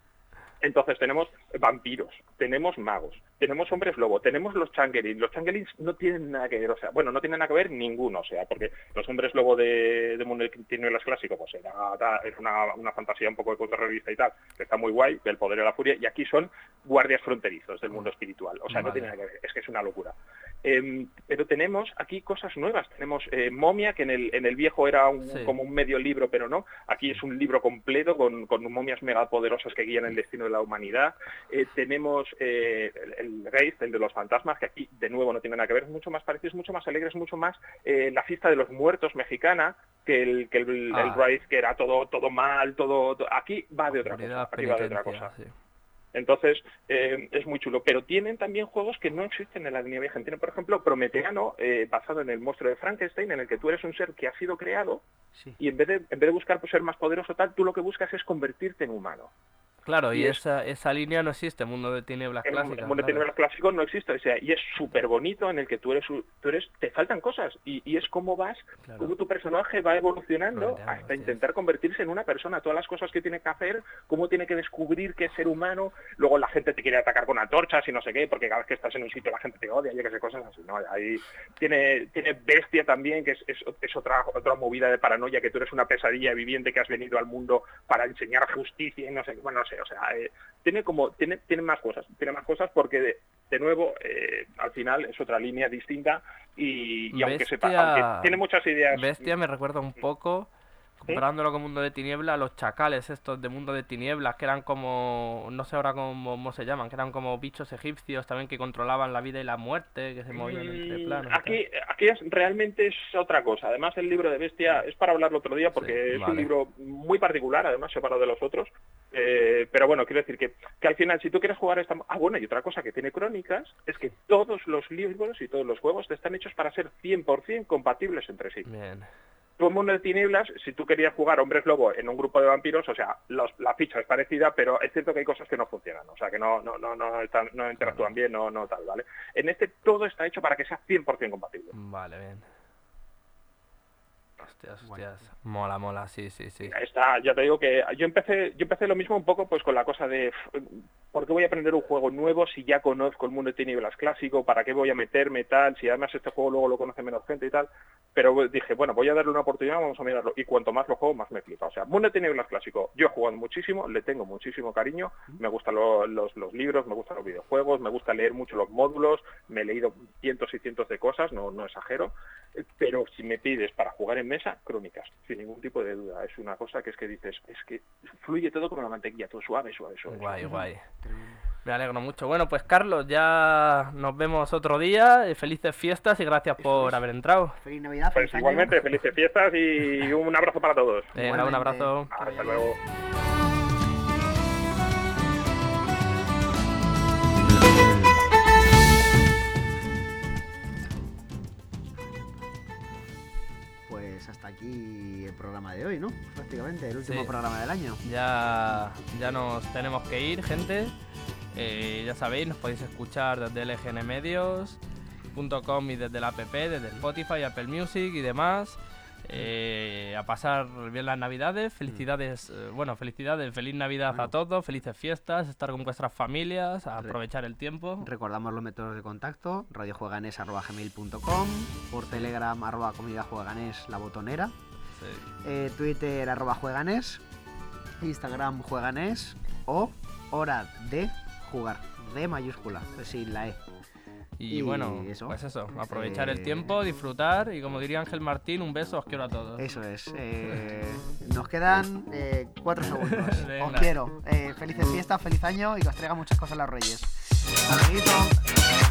Entonces tenemos vampiros, tenemos magos, tenemos hombres lobo, tenemos los changelins. Los changelins no tienen nada que ver, o sea, bueno, no tienen nada que ver ninguno, o sea, porque los hombres lobo de, de Mundo las clásicos, pues era, una, una, fantasía un poco de contrarrevista y tal, que está muy guay, del poder de la furia, y aquí son guardias fronterizos del mundo espiritual, o sea, no tiene nada que ver, es que es una locura. Em, pero tenemos aquí cosas nuevas, tenemos eh, Momia, que en el, en el viejo era como un medio libro, pero no, aquí es un libro completo con, con momias megapoderosas que guían el destino de la humanidad. Eh, tenemos eh, el, el el de los fantasmas, que aquí de nuevo no tiene nada que ver, es mucho más parecido, es mucho más alegre, es mucho más eh, la fiesta de los muertos mexicana que el, que el, ah. que era todo, todo mal, todo, Aquí va de otra cosa, aquí va de otra cosa. Entonces, eh, es muy chulo. Pero tienen también juegos que no existen en la línea vieja. Tienen, por ejemplo, Prometeano, eh, basado en el monstruo de Frankenstein, en el que tú eres un ser que ha sido creado y en vez, de, en vez de buscar pues, ser más poderoso tal, tú lo que buscas es convertirte en humano. Claro, y, esa, esa línea no existe, Mundo de Tinieblas clásico. El Mundo de Tinieblas clásico no existe, o sea, y es súper bonito en el que tú eres, tú eres, te faltan cosas, y, y es como vas, como tu personaje va evolucionando hasta intentar convertirse en una persona, todas las cosas que tiene que hacer, cómo tiene que descubrir que es ser humano, luego la gente te quiere atacar con antorchas y no sé qué, porque cada vez que estás en un sitio la gente te odia, y que sé cosas así, ¿no? Ahí tiene, tiene bestia también, que es, es, es otra, otra movida de paranoia, que tú eres una pesadilla viviente que has venido al mundo para enseñar justicia y no sé, bueno, no sé, o sea, eh, tiene como, tiene, tiene más cosas, tiene más cosas porque de, nuevo, eh, al final es otra línea distinta y, aunque sepa, tiene muchas ideas. Bestia me recuerda un poco comparándolo con Mundo de Tiniebla, los chacales estos de Mundo de Tinieblas, que eran como, no sé ahora cómo, se llaman, que eran como bichos egipcios también que controlaban la vida y la muerte, que se movían entre mm, planos. Aquí, aquí es, realmente es otra cosa. Además, el libro de Bestia es para hablarlo otro día porque es un libro muy particular, además separado de los otros. Eh, pero bueno, quiero decir que, que al final, si tú quieres jugar esta... Ah, bueno, y otra cosa que tiene Crónicas es que todos los libros y todos los juegos están hechos para ser 100% compatibles entre sí. Bien todo el mundo de tinieblas, si tú querías jugar hombres lobo en un grupo de vampiros, o sea, la ficha es parecida, pero es cierto que hay cosas que no funcionan, o sea, que no no no no, no interactúan bien, no no tal, ¿vale? En este todo está hecho para que sea 100% compatible. Vale, bien. Hostias, hostias. Mola, mola, sí, sí, sí. Está, ya te digo que yo empecé, yo empecé lo mismo un poco pues con la cosa de ¿por qué voy a aprender un juego nuevo si ya conozco el mundo de tinieblas clásico? ¿Para qué voy a meterme tal? Si además este juego luego lo conoce menos gente y tal. Pero dije, bueno, voy a darle una oportunidad, vamos a mirarlo. Y cuanto más lo juego, más me flipa. O sea, mundo de tinieblas clásico, yo he jugado muchísimo, le tengo muchísimo cariño, me gustan los, libros, me gustan los videojuegos, me gusta leer mucho los módulos, me he leído cientos y cientos de cosas, no, no exagero. Pero si me pides para jugar en mesa, crónicas, sin ningún tipo de duda. Es una cosa que es que dices, es que fluye todo como la mantequilla, todo suave, suave, suave. Guay, guay. Me alegro mucho. Bueno, pues Carlos, ya nos vemos otro día. Eh, felices fiestas y gracias por haber entrado. Feliz Navidad, pues igualmente, felices fiestas y un abrazo para todos. un abrazo. Hasta luego. Pues hasta aquí el programa de hoy, ¿no? Prácticamente, el último programa del año. Ya, ya nos tenemos que ir, gente. Eh, ya sabéis, nos podéis escuchar desde lgnmedios.com y desde la app, desde Spotify, Apple Music y demás. Eh, a pasar bien las navidades, felicidades, eh, bueno, felicidades, feliz navidad a todos, felices fiestas, estar con vuestras familias, aprovechar el tiempo. Recordamos los métodos de contacto, radiojueganes.gmail.com, por telegram arroba jueganes la botonera, twitter arroba jueganes, instagram jueganes. O hora de jugar, de mayúscula, sin la E. Y, bueno, pues eso, aprovechar el tiempo, disfrutar y como diría Ángel Martín, un beso, os quiero a todos. Eso es. Eh, nos quedan eh, cuatro segundos. os quiero. Eh, felices fiestas, feliz año y que os traiga muchas cosas los Reyes. Aún